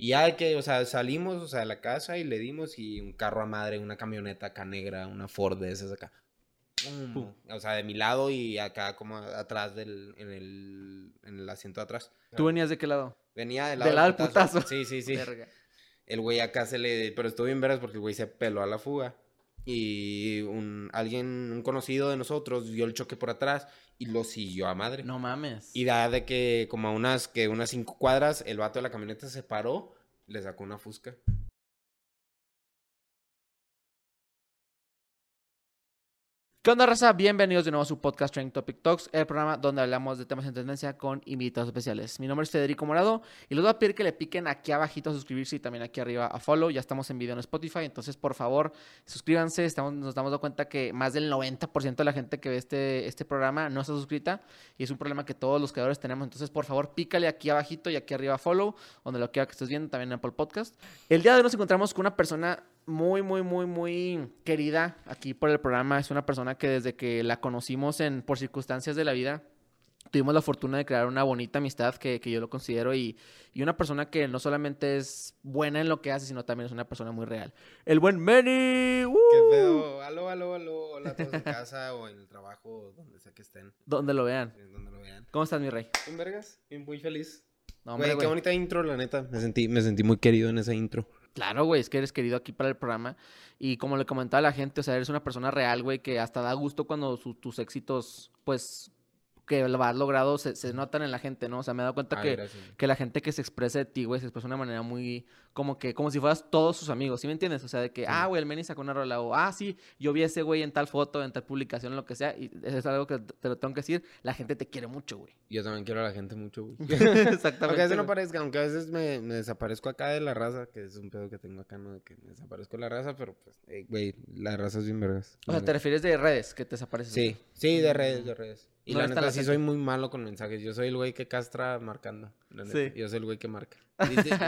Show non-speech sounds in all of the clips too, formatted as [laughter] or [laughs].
Y ya que, o sea, salimos, o sea, de la casa y le dimos y un carro a madre, una camioneta acá negra, una Ford de esas acá. Pum. O sea, de mi lado y acá como atrás del, en el, en el asiento de atrás. ¿Tú venías de qué lado? Venía del Del lado, lado del putazo. Sí, sí, sí. Verga. El güey acá se le... Pero estuvo bien veras porque el güey se peló a la fuga. Y un, alguien, un conocido de nosotros, vio el choque por atrás y lo siguió a madre. No mames. Y da de que como a unas, que unas cinco cuadras, el vato de la camioneta se paró, le sacó una fusca. ¿Qué onda, raza? Bienvenidos de nuevo a su podcast Trending Topic Talks, el programa donde hablamos de temas en tendencia con invitados especiales. Mi nombre es Federico Morado y les voy a pedir que le piquen aquí abajito a suscribirse y también aquí arriba a follow. Ya estamos en video en Spotify, entonces por favor suscríbanse. Nos damos cuenta que más del 90% de la gente que ve este, este programa no está suscrita y es un problema que todos los creadores tenemos. Entonces por favor pícale aquí abajito y aquí arriba a follow, donde lo quiera que estés viendo, también en Apple Podcast. El día de hoy nos encontramos con una persona muy, muy, muy, muy querida aquí por el programa. Es una persona que desde que la conocimos en, por circunstancias de la vida, tuvimos la fortuna de crear una bonita amistad que, que yo lo considero y, y una persona que no solamente es buena en lo que hace, sino también es una persona muy real. El buen Manny. ¡uh! ¿Qué pedo? Aló, aló, aló. Hola a todos en casa [laughs] o en el trabajo, donde sea que estén, Donde lo vean. en donde lo vean. ¿Cómo estás, mi rey? ¿En vergas? Bien, muy feliz. No, Güey, hombre, qué güey. bonita intro, la neta. Me sentí, me sentí muy querido en esa intro. Claro, güey, es que eres querido aquí para el programa. Y como le comentaba a la gente, o sea, eres una persona real, güey, que hasta da gusto cuando su- tus éxitos, pues, que lo has logrado, se, se notan en la gente, ¿no? O sea, me he dado cuenta Ay, que, que la gente que se expresa de ti, güey, se expresa de una manera muy, como que, como si fueras todos sus amigos, ¿sí me entiendes? O sea, de que, Sí. ah, güey, el Manny sacó una rola, o, ah, sí, yo vi a ese güey en tal foto, en tal publicación, lo que sea, y eso es algo que te lo tengo que decir, la gente te quiere mucho, güey. Yo también quiero a la gente mucho, güey. Exactamente. [laughs] [laughs] Aunque a veces no parezca, aunque a veces me, me desaparezco acá de la raza, que es un pedo que tengo acá, ¿no? De que me desaparezco de la raza, pero pues, güey, la raza es bien vergas. O sea, te refieres de redes, que te desapareces. Sí, sí, de redes, de redes. Y No la neta, sí soy muy malo con mensajes. Yo soy el güey que castra marcando. la neta. Sí. Yo soy el güey que marca.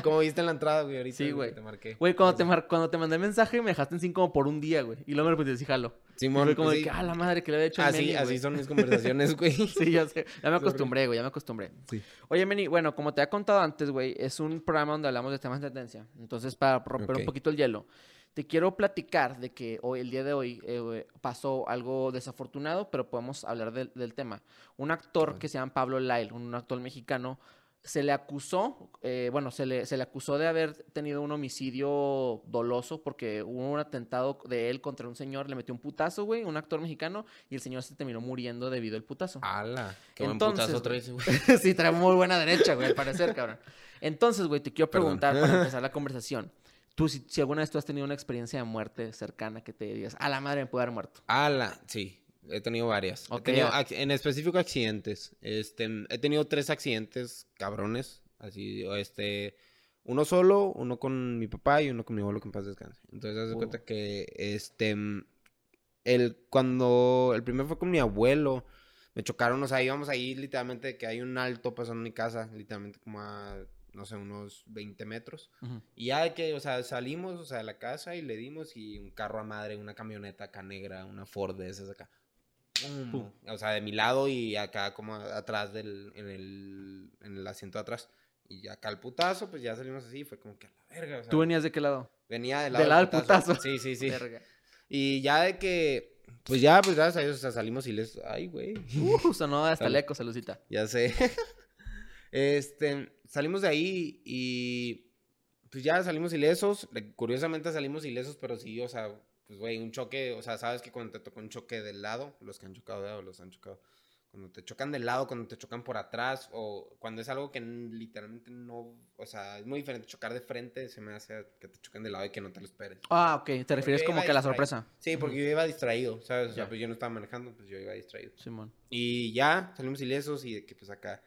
Como viste en la entrada, güey, ahorita. Sí, güey. Te marqué. Güey, cuando te, mar- cuando te mandé mensaje me dejaste en cinco como por un día, güey. Y luego me repetí, sí, jalo. Y Simón, fue como pues, de sí. que, ah, la madre que le había hecho el Así, Meni, así güey". son mis [laughs] conversaciones, güey. Sí, ya sé. Ya me acostumbré, güey, ya me acostumbré. Sí. Oye, Meni, bueno, como te había contado antes, güey, es un programa donde hablamos de temas de tendencia. Entonces, para romper un poquito el hielo, te quiero platicar de que hoy, el día de hoy, eh, pasó algo desafortunado, pero podemos hablar del, del tema. Un actor que se llama Pablo Lyle, un actor mexicano, se le acusó, eh, bueno, se le, se le acusó de haber tenido un homicidio doloso porque hubo un atentado de él contra un señor, le metió un putazo, güey, un actor mexicano, y el señor se terminó muriendo debido al putazo. ¡Hala! Qué buen Entonces, putazo güey. traes, güey. [laughs] sí, trae muy buena derecha, güey, al parecer, cabrón. Entonces, güey, te quiero Perdón. preguntar para [laughs] empezar la conversación. Tú, si, si alguna vez tú has tenido una experiencia de muerte cercana que te digas, a la madre me puede haber muerto. ¡Hala! Sí. He tenido varias. He tenido en específico accidentes. Este, he tenido tres accidentes cabrones. Así, este, uno solo, uno con mi papá y uno con mi abuelo que en paz descanse. Entonces, haz de Uh. cuenta que, este, el, cuando, el primero fue con mi abuelo, me chocaron, o sea, íbamos ahí literalmente que hay un alto pasando mi casa, literalmente como a, no sé, unos 20 metros. Y ya de que, o sea, salimos, o sea, de la casa y le dimos y un carro a madre, una camioneta acá negra, una Ford de esas acá. Pum. O sea, de mi lado y acá como atrás del, en el, en el asiento de atrás. Y acá el putazo, pues ya salimos así, fue como que a la verga, o sea, ¿Tú venías de qué lado? venía del lado, lado del putazo. Sí, sí, sí. Verga. Y ya de que, pues ya, pues gracias a Dios, o sea, salimos y les, ay, güey. Uh, sonó hasta el eco, saludcita. Ya sé. [laughs] este, salimos de ahí y pues ya salimos ilesos. Le- Curiosamente salimos ilesos, pero sí, o sea, pues güey, un choque, o sea, sabes que cuando te toca un choque del lado, los que han chocado de lado, los han chocado. Cuando te chocan del lado, cuando te chocan por atrás, o cuando es algo que literalmente no, o sea, es muy diferente chocar de frente, se me hace que te choquen de lado y que no te lo esperes. Ah, ok. Te refieres como que a la sorpresa. Sí, porque yo iba distraído, ¿sabes? O sea, pues yo no estaba manejando, pues yo iba distraído. Simón. Y ya, salimos ilesos y de que pues acá,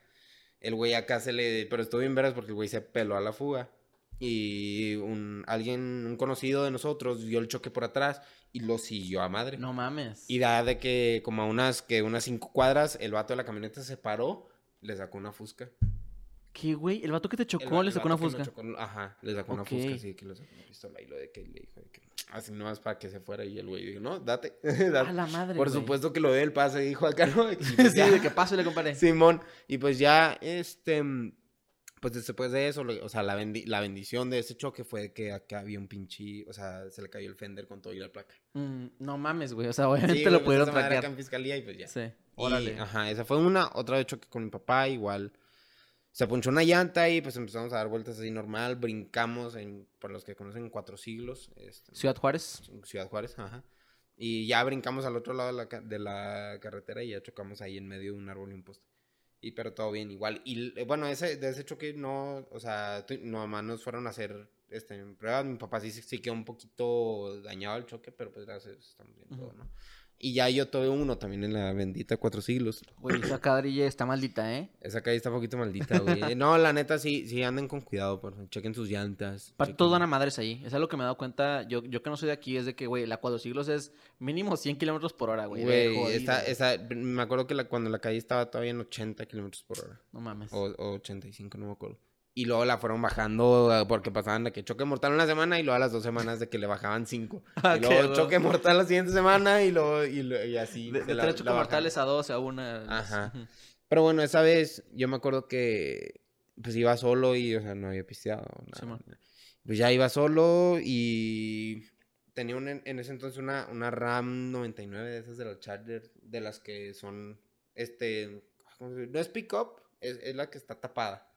el güey acá se le, pero estuvo bien veras porque el güey se peló a la fuga. Y un, alguien, un conocido de nosotros vio el choque por atrás y lo siguió a madre. No mames. Y da de que como a unas, que unas cinco cuadras, el vato de la camioneta se paró, le sacó una fusca. ¿Qué, güey? El vato que te chocó le sacó una fusca. chocó, ajá, le sacó una fusca, así que le sacó una pistola y lo de que le dijo de que así no es para que se fuera y el güey dijo, no, date, [laughs] date. A la madre, Por güey. supuesto que lo dé el pase, dijo acá, ¿no? [laughs] Y pues [laughs] sí, ya. de que paso le comparé. Simón. Y pues ya, este, pues después de eso, o sea, la, bendi- la bendición de ese choque fue que acá había un pinche, o sea, se le cayó el fender con todo y la placa. Mm, no mames, güey. O sea, obviamente Sí, lo güey, pues pudieron traquear. en fiscalía y pues ya. Sí. Y, Órale. ajá, esa fue una, otra de choque con mi papá, igual. Se ponchó una llanta y pues empezamos a dar vueltas así normal, brincamos en, por los que conocen, cuatro siglos. este, Ciudad Juárez. Ciudad Juárez, ajá. Y ya brincamos al otro lado de la, de la carretera y ya chocamos ahí en medio de un árbol y un poste. Y pero todo bien, igual. Y eh, bueno, ese, de ese choque no, o sea, nomás nos fueron a hacer este, pruebas. Mi papá sí, sí quedó un poquito dañado el choque, pero pues gracias, estamos bien todo, Ujú. ¿no? Y ya yo tuve uno también en la bendita Cuatro Siglos. Güey, esa [clears throat] cadrilla está maldita, ¿eh? Esa calle está un poquito maldita, güey. [laughs] No, la neta, sí, sí anden con cuidado, por favor. Chequen sus llantas. Chequen- todos van a madres ahí. Es algo que me he dado cuenta. Yo, yo que no soy de aquí, es de que, güey, la cuatro siglos es mínimo 100 kilómetros por hora, güey. Güey, esta, esta, me acuerdo que la, cuando la calle estaba todavía en 80 kilómetros por hora. No mames. O, o 85, no me acuerdo. Y luego la fueron bajando eh, porque pasaban de que choque mortal una semana y luego a las dos semanas de que le bajaban cinco. [laughs] Ah, y luego choque mortal la siguiente semana y luego y, así. De, se de la- tres bajaban. mortales a dos, a una. Ajá. Pero bueno, esa vez yo me acuerdo que pues iba solo y, o sea, no había pisteado. nada. Pues ya iba solo y tenía un- en ese entonces una, una RAM 99 de esas de los Charger, de las que son, este, no es pick-up, es, es la que está tapada.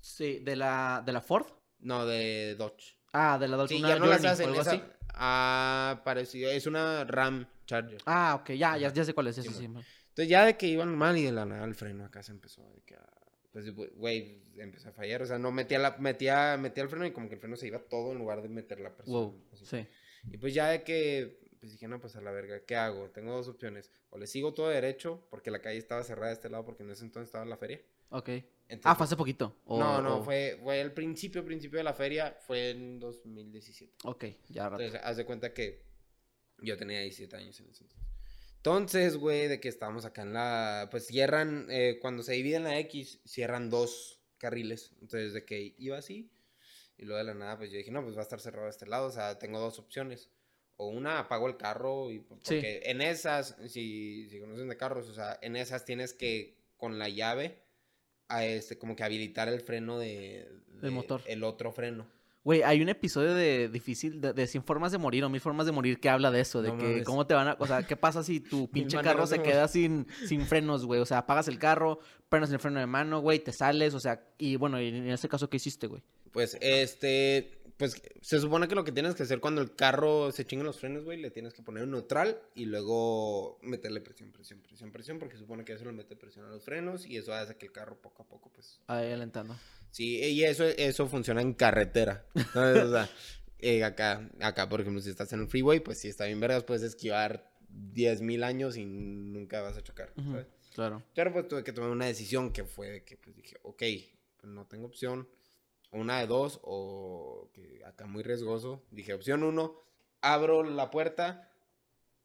Sí, de la, de la Ford. No, de Dodge. Ah, de la Dodge. Sí, ya no las Journey hacen. Esa, así. ah, parecido. Es una RAM Charger. Ah, ok, ya, ya, ya sé cuál es. Sí, sí, sí. Entonces ya de que iban mal y de la nada el freno acá se empezó de que, a- pues, güey, empezó a fallar. O sea, no metía, la, metía, metía el freno y como que el freno se iba todo en lugar de meter la presión. Wow, sí. Y pues ya de que, pues dije, no, pues a la verga, ¿qué hago? Tengo dos opciones. O le sigo todo derecho, porque la calle estaba cerrada de este lado, porque en ese entonces estaba la feria. Ok. Entonces, Ah, fue hace poquito. o- no, no, o- fue, fue el principio, principio de la feria, fue en 2017. Ok, ya rato. Entonces, haz de cuenta que yo tenía 17 años en ese entonces. Entonces, güey, de que estábamos acá en la. Pues cierran, eh, cuando se divide en la X, cierran dos carriles. Entonces, de que iba así. Y luego de la nada, pues yo dije, no, pues va a estar cerrado este lado. O sea, tengo dos opciones. O una, apago el carro. Y, porque en esas, si, si conocen de carros, o sea, en esas tienes que, con la llave, a este, como que habilitar el freno de. de- motor. El otro freno. Güey, hay un episodio de difícil, de, de 100 formas de morir o mil formas de morir que habla de eso, de No que cómo te van a, o sea, qué pasa si tu [laughs] pinche carro se queda sin, sin frenos, güey, o sea, apagas el carro, frenas el freno de mano, güey, te sales, o sea, y bueno, y en este caso, ¿qué hiciste, güey? Pues, este, pues se supone que lo que tienes que hacer cuando el carro se chinga los frenos, güey, le tienes que poner un neutral y luego meterle presión, presión, presión, presión, porque se supone que eso le mete presión a los frenos y eso hace que el carro poco a poco, pues, Ahí alentando. sí, y eso, eso funciona en carretera, ¿sabes? O sea, [laughs] eh, acá, acá, por ejemplo, si estás en el freeway, pues si está bien vergas, puedes esquivar 10.000 años y nunca vas a chocar, ¿sabes? Claro. Pero pues tuve que tomar una decisión que fue de que pues dije, ok, pues no tengo opción. Una de dos o que acá muy riesgoso. Dije, opción uno, abro la puerta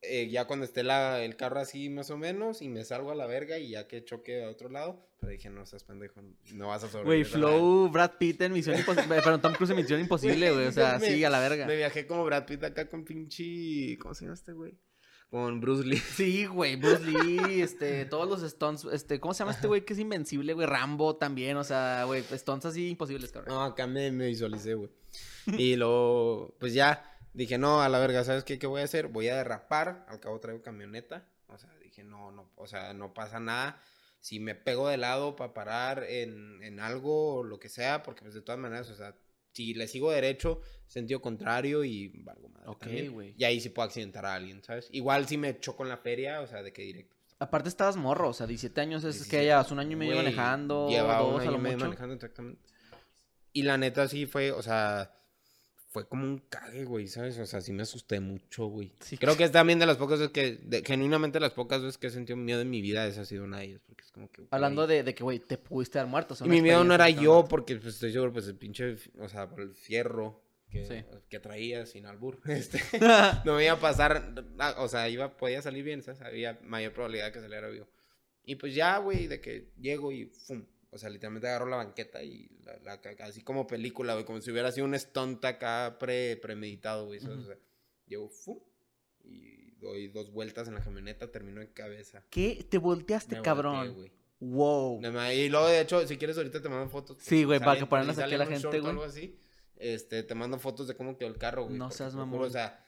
eh, ya cuando esté la, el carro así más o menos y me salgo a la verga y ya que choque a otro lado. Pero dije, no seas pendejo, no vas a Güey, sobrevivir. verga". Flow, Brad Pitt en Misión Imposible, [laughs] pero Tom Cruise en Misión Imposible, güey, o sea, Me- sí, a la verga. Me viajé como Brad Pitt acá con pinche... ¿Cómo se llama este güey? Con Bruce Lee. [laughs] Sí, güey, Bruce Lee, este, todos los stunts, este, ¿cómo se llama este güey que es invencible, güey? Rambo también, o sea, güey, stunts así imposibles, cabrón. No, acá me, me visualicé, güey. Y luego, pues ya, dije, no, a la verga, ¿sabes qué, qué voy a hacer? Voy a derrapar, al cabo traigo camioneta. O sea, dije, no, no, o sea, no pasa nada. Si me pego de lado para parar en, en algo o lo que sea, porque pues de todas maneras, o sea, si le sigo derecho, sentido contrario y valgo madre Ok, güey. Y ahí sí puedo accidentar a alguien, ¿sabes? Igual si me choco en la feria, o sea, de que directo. Aparte estabas morro, o sea, 17 años es que 17, llevas un año y medio manejando, Llevaba dos un año y medio mucho. manejando, exactamente. Y la neta sí fue, o sea, fue como un cague, güey, ¿sabes? O sea, sí me asusté mucho, güey. Sí. Creo que es también de las pocas veces que, de- genuinamente las pocas veces que he sentido miedo en mi vida, esa ha sido una de ellas, porque es como que... güey, Hablando de, de que, güey, te pudiste dar muerto. o sea, Y mi miedo no era yo, porque pues, estoy seguro, pues el pinche, o sea, por el fierro que, Sí. que traía sin albur, [laughs] este, [laughs] no me iba a pasar, ah, o sea, iba, podía salir bien, ¿sabes? Había mayor probabilidad de que saliera vivo. Y pues ya, güey, de que llego y ¡fum! O sea, literalmente agarro la banqueta y la, así como película, güey, como si hubiera sido un stunt acá pre, premeditado, güey, ¿sabes? Ujú. O sea, llego, ¡fum! Y doy dos vueltas en la camioneta, termino en cabeza. ¿Qué? Te volteaste, Me cabrón. volteé, güey. Wow. Y luego, de hecho, si quieres, ahorita te mando fotos. Sí, güey, para que ponerlas aquí a la gente, güey. algo así, este, te mando fotos de cómo quedó el carro, güey. No seas mamón. O sea,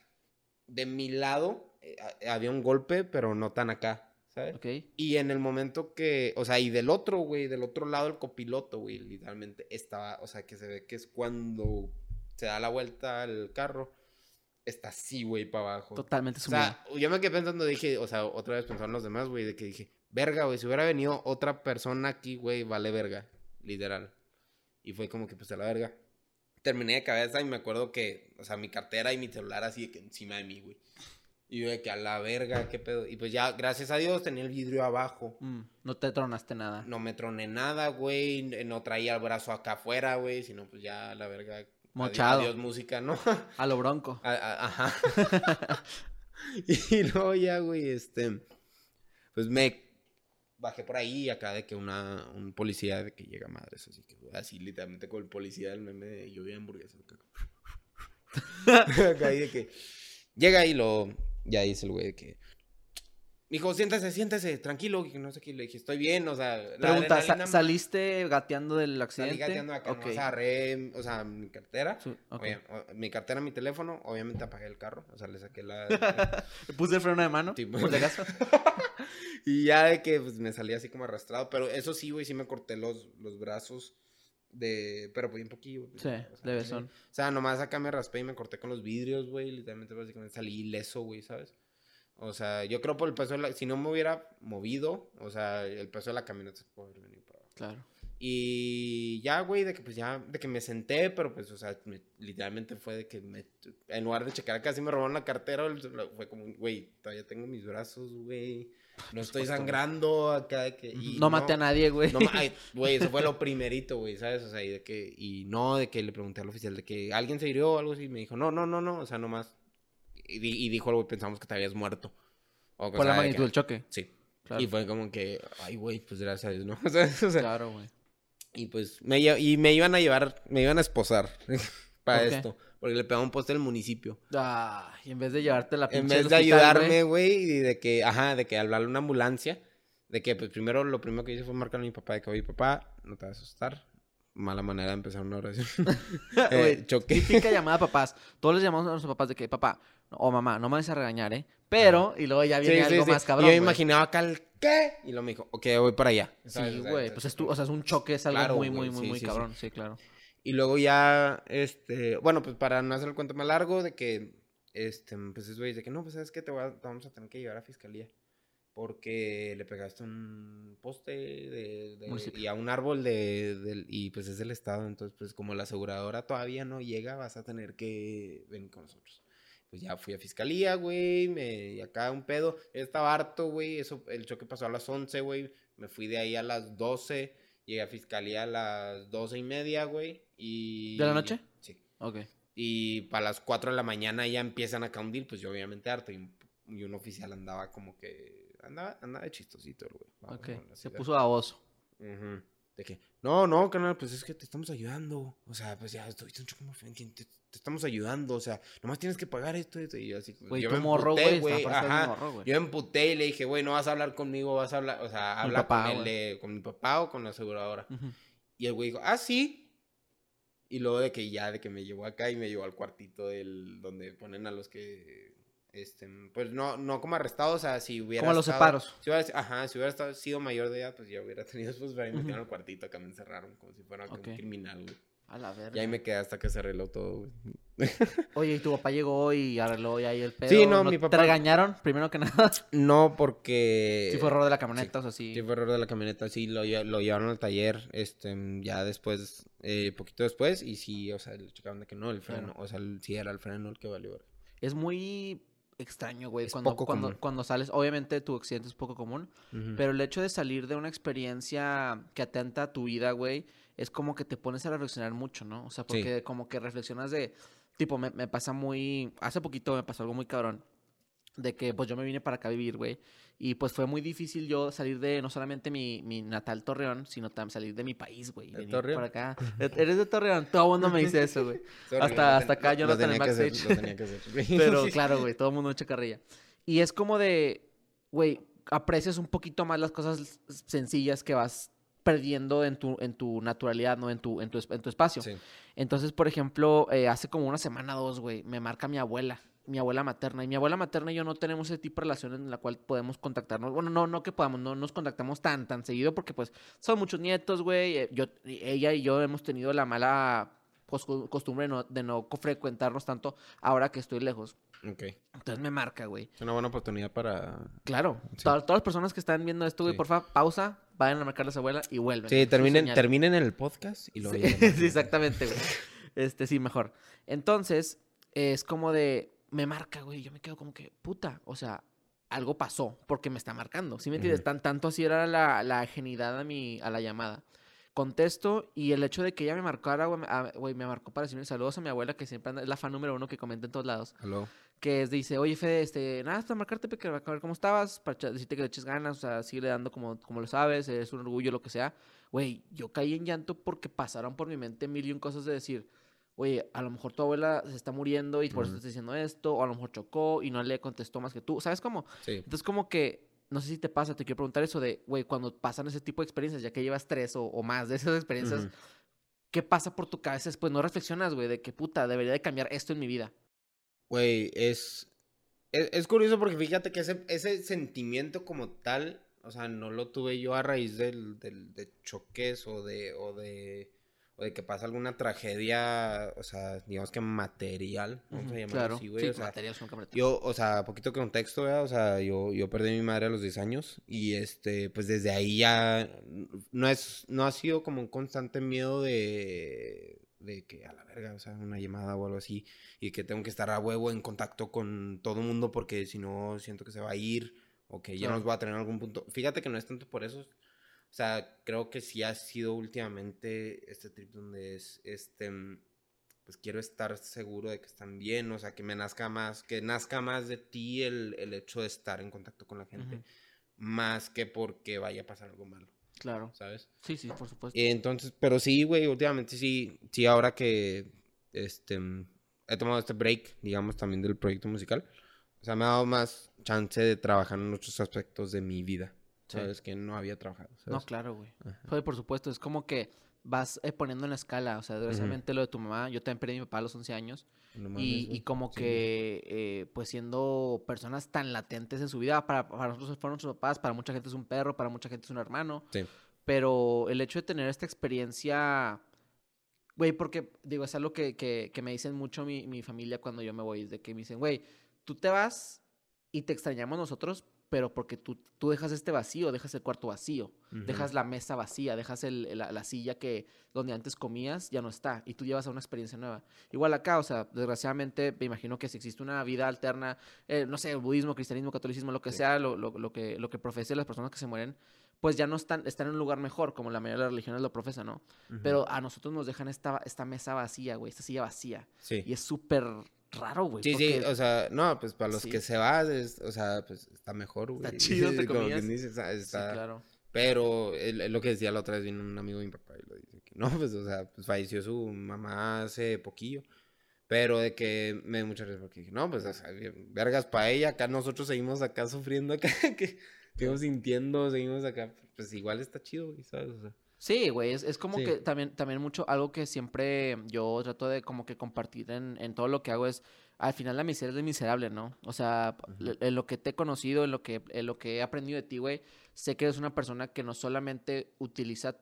de mi lado eh, había un golpe, pero no tan acá, ¿sabes? Y en el momento que, o sea, y del otro, güey, del otro lado el copiloto, güey, literalmente estaba, o sea, que se ve que es cuando se da la vuelta al carro, está así, güey, para abajo. Totalmente O sumido. sea, yo me quedé pensando, dije, o sea, otra vez pensando en los demás, güey, de que dije, verga, güey, si hubiera venido otra persona aquí, güey, vale verga, literal. Y fue como que, pues, a la verga. Terminé de cabeza y me acuerdo que, o sea, mi cartera y mi celular así de que encima de mí, güey. Y yo de que a la verga, qué pedo. Y pues ya, gracias a Dios, tenía el vidrio abajo. Mm, no te tronaste nada. No me troné nada, güey. No traía el brazo acá afuera, güey. Sino pues ya, la verga. Mochado. Adiós, música, ¿no? A lo bronco. A- a- Ajá. [laughs] y luego ya, güey, este. Pues me bajé por ahí acá de que una, un policía de que llega a madres, así que así literalmente con el policía del meme de vi hamburguesas. acá. [laughs] acá y de que llega y lo ya dice el güey de que Dijo, siéntese, siéntese, tranquilo, no sé qué. Le dije, estoy bien, o sea. la Pregunta, ¿sa- adrenalina me- ¿saliste gateando del accidente? Salí gateando acá, Ok. nomás agarré, o sea, mi cartera. Su- ok. Oye, o- mi cartera, mi teléfono, obviamente apagué el carro, o sea, le saqué la... [laughs] ¿Le puse el freno de mano? Sí, por si acaso. [laughs] y ya de que pues, me salí así como arrastrado, pero eso sí, güey, sí me corté los, los brazos de... Pero pues un poquillo. güey, Sí, o sea. O sea, nomás acá me raspé y me corté con los vidrios, güey, literalmente básicamente salí ileso, güey, ¿sabes? O sea, yo creo por el peso de la... Si no me hubiera movido, o sea, el peso de la camioneta se puede haber venido para abajo. Claro. Y ya, güey, de que pues ya, de que me senté, pero pues, o sea, me- literalmente fue de que me, en lugar de checar casi me robaron la cartera, fue como, güey, todavía tengo mis brazos, güey, no estoy sangrando acá, que, y No maté a nadie, güey. no ay, [laughs] güey, eso fue lo primerito, güey, ¿sabes? O sea, y de que, y no, de que le pregunté al oficial de que alguien se hirió o algo así, y me dijo, no, no, no, no, o sea, nomás, y, y dijo, güey, pensamos que te habías muerto. O, Por la magnitud del choque. Sí. Claro. Y fue como que, ay, güey, pues gracias a Dios, ¿no? [laughs] O sea, o sea, Claro, güey. y pues me, y me iban a llevar, me iban a esposar [laughs] para esto. Porque le pegaba un poste al municipio. Ah, y en vez de llevarte la pinche En vez de ayudarme, güey, y de que, ajá, de que hablarle a una ambulancia, de que pues primero lo primero que hice fue marcarle a mi papá de que, oye, papá, no te vas a asustar. Mala manera de empezar una oración. [laughs] Eh, choqué. Típica llamada a papás. Todos les llamamos a nuestros papás de que, papá, o mamá, no me vas a regañar, ¿eh? Pero, y luego ya viene sí, algo sí. más cabrón. yo me güey. imaginaba acá el qué. Y luego me dijo, ok, voy para allá. ¿sabes? Sí, O sea, güey. Pues es, tu, o sea, es un choque, es algo Claro, muy, güey, muy, muy, sí, muy sí. cabrón. Sí, claro. Y luego ya, este, bueno, pues para no hacer el cuento más largo, de que, este, pues es güey, de que no, pues sabes que te, te vamos a tener que llevar a fiscalía. Porque le pegaste un poste de, de- y a un árbol de, del- y pues es del estado. Entonces, pues como la aseguradora todavía no llega, vas a tener que venir con nosotros. Pues ya fui a fiscalía, güey, me, y acá un pedo. Estaba harto, güey, eso, el choque pasó a las 11, güey. Me fui de ahí a las 12, llegué a fiscalía a las 12 y media, güey. Y... ¿De la noche? Sí. Ok. Y para las 4 de la mañana ya empiezan a un deal, pues yo obviamente harto. Y un, y un oficial andaba como que. Andaba, andaba de chistosito el güey. Vamos, Ok. Se puso a oso. Ujú. De que, no, no, canal, pues es que te estamos ayudando. O sea, pues ya, estoy un feo, te, te estamos ayudando. O sea, nomás tienes que pagar esto, esto. Y yo así, pues, Güey, yo me morro, emputé, güey. para. Yo me emputé y le dije, güey, no vas a hablar conmigo, vas a hablar, o sea, habla papá, con, güey. de- con mi papá o con la aseguradora. Y el güey dijo, ah, sí. Y luego de que ya, de que me llevó acá y me llevó al cuartito del, donde ponen a los que, este, pues no, no como arrestados, o sea, si hubiera Como los estado- separos. Si hubiera, ajá, si hubiera estado, sido mayor de edad, pues ya hubiera tenido después, [laughs] pero ahí me Ujú. metieron al cuartito, acá me encerraron como si fuera Ok. un criminal, güey. A la verga. Y ahí me quedé hasta que se arregló todo, güey. [laughs] Oye, y tu papá llegó y arregló ya ahí el pedo. Sí, no, mi papá- ¿Te regañaron, primero que [laughs] nada? No, porque... sí fue error de la camioneta, o sea, sí. Sí, fue error de la camioneta, sí, lo, lo llevaron al taller, este, ya después, eh, poquito después, y sí, o sea, le checaron de que no, el freno, Claro. o sea, sí era el freno el que valió. Es muy extraño, güey. Es Cuando, poco cuando, común. cuando sales, obviamente tu accidente es poco común, pero el hecho de salir de una experiencia que atenta a tu vida, güey, es como que te pones a reflexionar mucho, ¿no? O sea, Sí. porque como que reflexionas de, tipo, me, me pasa muy, hace poquito me pasó algo muy cabrón, de que pues yo me vine para acá a vivir, güey, y pues fue muy difícil yo salir de no solamente mi, mi natal Torreón, sino también salir de mi país, güey. y ¿De venir Torreón? Para acá. [laughs] E- Eres de Torreón, todo el mundo me dice eso, güey. [laughs] Hasta- hasta acá lo Jonathan en tenía que hacer, backstage. lo tenía que hacer. [laughs] Pero claro, güey, todo el mundo echa carrilla. Y es como de, güey, aprecias un poquito más las cosas sencillas que vas perdiendo en tu, en tu naturalidad, ¿no? En tu, en tu, en tu espacio. Sí. Entonces, por ejemplo, eh, hace como una semana o dos, güey, me marca mi abuela, mi abuela materna. Y mi abuela materna y yo no tenemos ese tipo de relación en la cual podemos contactarnos. Bueno, no, no que podamos, no nos contactamos tan, tan seguido porque pues son muchos nietos, güey. eh, Yo, ella y yo hemos tenido la mala costumbre de no, de no frecuentarnos tanto ahora que estoy lejos. Ok. Entonces me marca, güey. Es una buena oportunidad para... Claro. Sí. Todas, todas las personas que están viendo esto, güey, Sí. porfa, pausa, vayan a marcarle a abuela y vuelven. Sí, terminen, terminen el podcast y luego... [laughs] Sí, exactamente, güey. Este, sí, mejor. Entonces, es como de, me marca, güey. Yo me quedo como que, puta, o sea, algo pasó porque me está marcando. ¿Sí me entiendes? Tan, tanto así era la, la genidad a, mi, a la llamada. Contesto y el hecho de que ella me marcara, güey, me- ah, güey, me marcó para decirme saludos a mi abuela, que siempre anda- es la fan número uno que comenta en todos lados. Aló. Que es, dice, oye, Fede, este, nada, hasta marcarte, porque a ver cómo estabas, para decirte que le eches ganas, o sea, sigue dando como, como lo sabes, es un orgullo, lo que sea. Güey, yo caí en llanto porque pasaron por mi mente mil y un cosas de decir, oye, a lo mejor tu abuela se está muriendo y por eso te está diciendo esto, o a lo mejor chocó y no le contestó más que tú, ¿sabes cómo? Sí. Entonces, como que, no sé si te pasa, te quiero preguntar eso de, güey, cuando pasan ese tipo de experiencias, ya que llevas tres o, o más de esas experiencias. ¿qué pasa por tu cabeza después? No reflexionas, güey, de que puta, debería de cambiar esto en mi vida. Güey, es, es... Es curioso porque fíjate que ese, ese sentimiento como tal, o sea, no lo tuve yo a raíz del, del, de choques o de, o de... O de que pasa alguna tragedia, o sea, digamos que material, vamos a llamarlo claro, así, güey. sí, o sea. Yo, o sea, poquito contexto, ¿verdad? O sea, yo, yo perdí a mi madre a los 10 años y este, pues desde ahí ya no es, no ha sido como un constante miedo de, de que a la verga, o sea, una llamada o algo así y que tengo que estar a huevo en contacto con todo el mundo porque si no siento que se va a ir o que ya Claro. nos va a tener en algún punto. Fíjate que no es tanto por eso. O sea, creo que sí ha sido últimamente este trip donde es, este, mm, pues quiero estar seguro de que están bien, o sea, que me nazca más, que nazca más de ti el, el hecho de estar en contacto con la gente, más que porque vaya a pasar algo malo, Claro. ¿sabes? Sí, sí, por supuesto. Entonces, pero sí, güey, últimamente sí, sí, ahora que, este, mm, he tomado este break, digamos, también del proyecto musical, o sea, me ha dado más chance de trabajar en otros aspectos de mi vida, Sí. ¿sabes? Que no había trabajado, No, ¿sabes? claro, güey. Pues, por supuesto, es como que vas eh, poniendo en la escala. O sea, desgraciadamente lo de tu mamá, yo también perdí a mi papá a los 11 años. No mames, Y, y como Sí. que, eh, pues siendo personas tan latentes en su vida, para, para nosotros fueron nuestros papás, para mucha gente es un perro, para mucha gente es un hermano. Sí. Pero el hecho de tener esta experiencia, güey, porque digo, es algo que, que, que me dicen mucho mi, mi familia cuando yo me voy, es de que me dicen, güey, tú te vas y te extrañamos nosotros, pero porque tú, tú dejas este vacío, dejas el cuarto vacío, dejas la mesa vacía, dejas el- la, la silla que donde antes comías, ya no está, y tú llevas a una experiencia nueva. Igual acá, o sea, desgraciadamente me imagino que si existe una vida alterna, eh, no sé, budismo, cristianismo, catolicismo, lo que Sí. sea, lo, lo, lo que, lo que profesen las personas que se mueren, pues ya no están, están en un lugar mejor, como la mayoría de las religiones lo profesan, ¿no? Pero a nosotros nos dejan esta, esta mesa vacía, güey, esta silla vacía. Sí. Y es súper raro, güey. Sí, sí, porque- o sea, no, pues para los Sí. que se van, es- o sea, pues está mejor, güey. Está [laughs] chido, entre Como comillas. dice, está, Sí, está- claro. Pero lo que decía la otra vez, vino un amigo de mi papá y lo dice que [laughs] no, pues, o sea, pues falleció su mamá hace poquillo. Pero de que me dio mucha risa porque dije, no, pues, o sea, vergas para ella, acá nosotros seguimos acá sufriendo [laughs] acá, que seguimos sintiendo, seguimos acá, pues igual está chido, güey, ¿sabes? O sea, Sí, güey, es, es como Sí. que también, también mucho, algo que siempre yo trato de como que compartir en, en todo lo que hago es, al final la miseria es miserable, ¿no? O sea, en lo que te he conocido, en lo que, en lo que he aprendido de ti, güey, sé que eres una persona que no solamente utiliza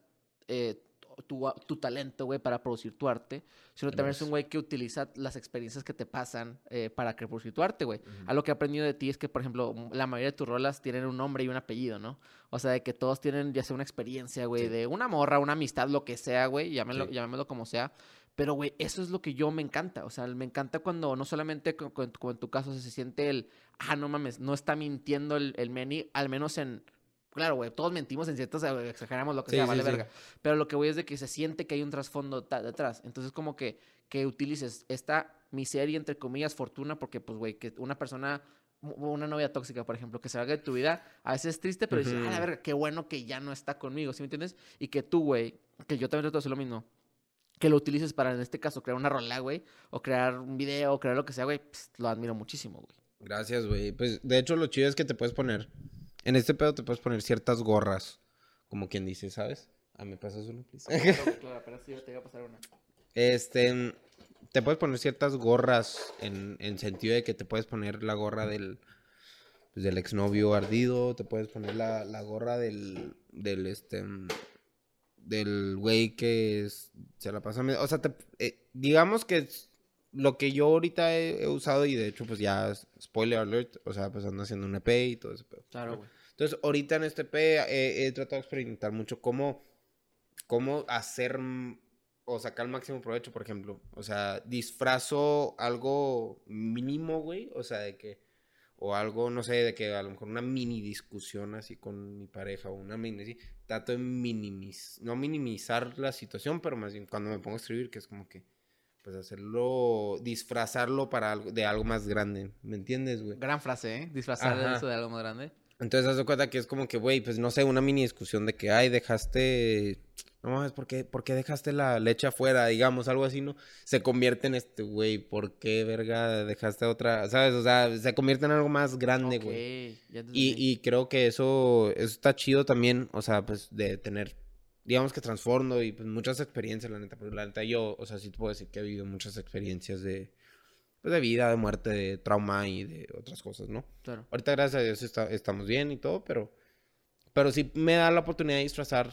eh, tu, tu talento, güey, para producir tu arte, sino también es un güey que utiliza las experiencias que te pasan eh, para que producir tu arte, güey. Ujú. Algo que he aprendido de ti es que, por ejemplo, la mayoría de tus rolas tienen un nombre y un apellido, ¿no? O sea, de que todos tienen ya sea una experiencia, güey, Sí. de una morra, una amistad, lo que sea, güey, llámelo, Sí. llámelo como sea. Pero, güey, eso es lo que yo me encanta. O sea, me encanta cuando no solamente co- co- como en tu caso se siente el, ah, no mames, no está mintiendo el, el Meni, al menos en... Claro, güey, todos mentimos en ciertas, eh, exageramos lo que Sí, sea, sí, vale sí. verga. Pero lo que voy es de que se siente que hay un trasfondo detrás. Entonces, como que, que utilices esta miseria, entre comillas, fortuna, porque, pues, güey, que una persona, una novia tóxica, por ejemplo, que se salga de tu vida, a veces es triste, pero dices, ah, la verga, qué bueno que ya no está conmigo, ¿sí me entiendes? Y que tú, güey, que yo también trato de hacer lo mismo, que lo utilices para, en este caso, crear una rola, güey, o crear un video, o crear lo que sea, güey, pues, lo admiro muchísimo, güey. Gracias, güey. Pues de hecho lo chido es que te puedes poner En este pedo te puedes poner ciertas gorras, como quien dice, ¿sabes? Ah, me pasas una, please. Claro, claro, pero sí, te iba a pasar una. Este, te puedes poner ciertas gorras en, en sentido de que te puedes poner la gorra del, pues, del exnovio ardido, te puedes poner la, la gorra del, del, este, del güey que es- se la pasa, me- o sea, te- eh, digamos que es lo que yo ahorita he, he usado y de hecho, pues ya, spoiler alert, o sea, pues ando haciendo un EP y todo ese pedo. Claro, güey. Entonces, ahorita en este P he, he tratado de experimentar mucho cómo, cómo hacer mm, o sacar el máximo provecho, por ejemplo. O sea, disfrazo algo mínimo, güey. O sea, de que, o algo, no sé, de que a lo mejor una mini discusión así con mi pareja o una mini, así, trato de minimizar, no minimizar la situación, pero más bien cuando me pongo a escribir, que es como que, pues hacerlo, disfrazarlo para algo, de algo más grande, ¿me entiendes, güey? Gran frase, ¿eh? Disfrazar Ajá. eso de algo más grande. Entonces, haz de cuenta que es como que, güey, pues no sé, una mini discusión de que, ay, dejaste. No mames, ¿por qué, ¿por qué dejaste la leche afuera? Digamos, algo así, ¿no? Se convierte en este, güey, ¿por qué, verga, dejaste otra? ¿Sabes? O sea, se convierte en algo más grande, güey. Ok, ya entendí. Y, y creo que eso, eso está chido también, o sea, pues de tener, digamos que trasfondo y pues muchas experiencias, la neta. Porque la neta yo, o sea, sí te puedo decir que he vivido muchas experiencias de, pues, de vida, de muerte, de trauma y de otras cosas, ¿no? Claro. Ahorita, gracias a Dios, está- estamos bien y todo, pero, pero sí me da la oportunidad de disfrazar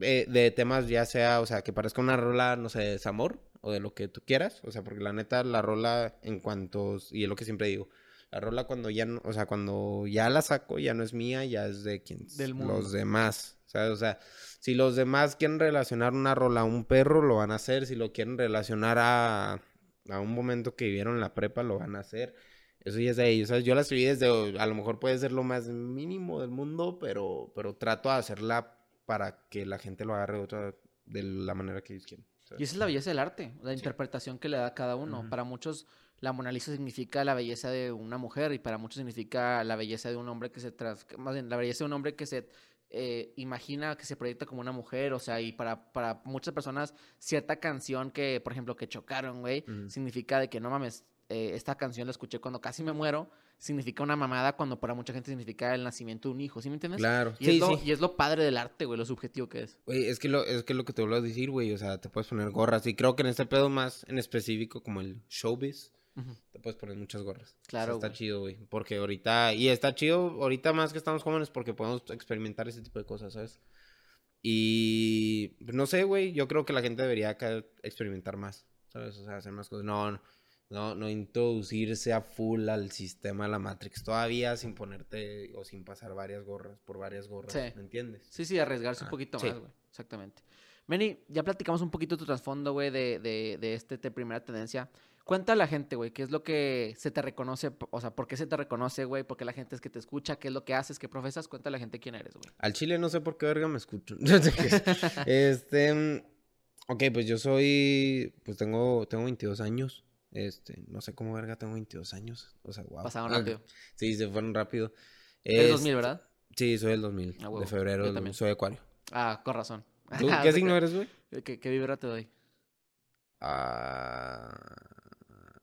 eh, de temas, ya sea, o sea, que parezca una rola, no sé, de desamor o de lo que tú quieras. O sea, porque la neta, la rola, en cuanto, y es lo que siempre digo, la rola cuando ya, no- o sea, cuando ya la saco, ya no es mía, ya es de quien, Del mundo. los demás. ¿sabes? O sea, si los demás quieren relacionar una rola a un perro, lo van a hacer. Si lo quieren relacionar a, a un momento que vivieron en la prepa, lo van a hacer. Eso ya es de ellos, ¿sabes? Yo la escribí desde, a lo mejor puede ser lo más mínimo del mundo, pero, pero trato de hacerla para que la gente lo agarre de, otra, de la manera que ellos quieren. ¿sabes? Y esa es la belleza del arte, la interpretación que le da cada uno. Para muchos, la Mona Lisa significa la belleza de una mujer y para muchos significa la belleza de un hombre que se tras... más bien, la belleza de un hombre que se eh, imagina, que se proyecta como una mujer, o sea, y para, para muchas personas, cierta canción que, por ejemplo, que chocaron, güey, significa de que no mames, eh, esta canción la escuché cuando casi me muero, significa una mamada cuando para mucha gente significa el nacimiento de un hijo, ¿sí me entiendes? Claro, Y, sí, es lo, sí. y es lo padre del arte, güey, lo subjetivo que es. Güey, es que lo, es que lo que te vuelvo a decir, güey, o sea, te puedes poner gorras. Y creo que en este pedo más en específico, como el showbiz, Te puedes poner muchas gorras. O sea, Claro, está güey. chido, güey. Porque ahorita, y está chido ahorita más que estamos jóvenes porque podemos experimentar ese tipo de cosas, ¿sabes? Y no sé, güey, yo creo que la gente debería experimentar más, ¿sabes? O sea, hacer más cosas. No, no, no introducirse a full al sistema de la Matrix todavía sin ponerte o sin pasar varias gorras, por varias gorras, Sí. ¿me entiendes? Sí, sí, arriesgarse un Ah, poquito sí. más, güey. Exactamente. Manny, ya platicamos un poquito tu trasfondo, güey, de, de, de este de primera tendencia. Cuenta a la gente, güey, qué es lo que se te reconoce, o sea, por qué se te reconoce, güey, por qué la gente es que te escucha, qué es lo que haces, qué profesas. Cuenta a la gente quién eres, güey. Al chile no sé por qué verga me escucho. [laughs] [laughs] este, mm, ok, pues yo soy, pues tengo, tengo 22 años. Este, no sé cómo verga tengo 22 años. O sea, wow. Pasaron rápido. [laughs] Sí, se fueron rápido. Es- 2000, ¿verdad? Sí, soy del 2000. Ah, de febrero, Yo también. soy acuario. Ah, con razón. ¿Tú qué signo eres, güey? ¿Qué, qué vibra te doy? Ah,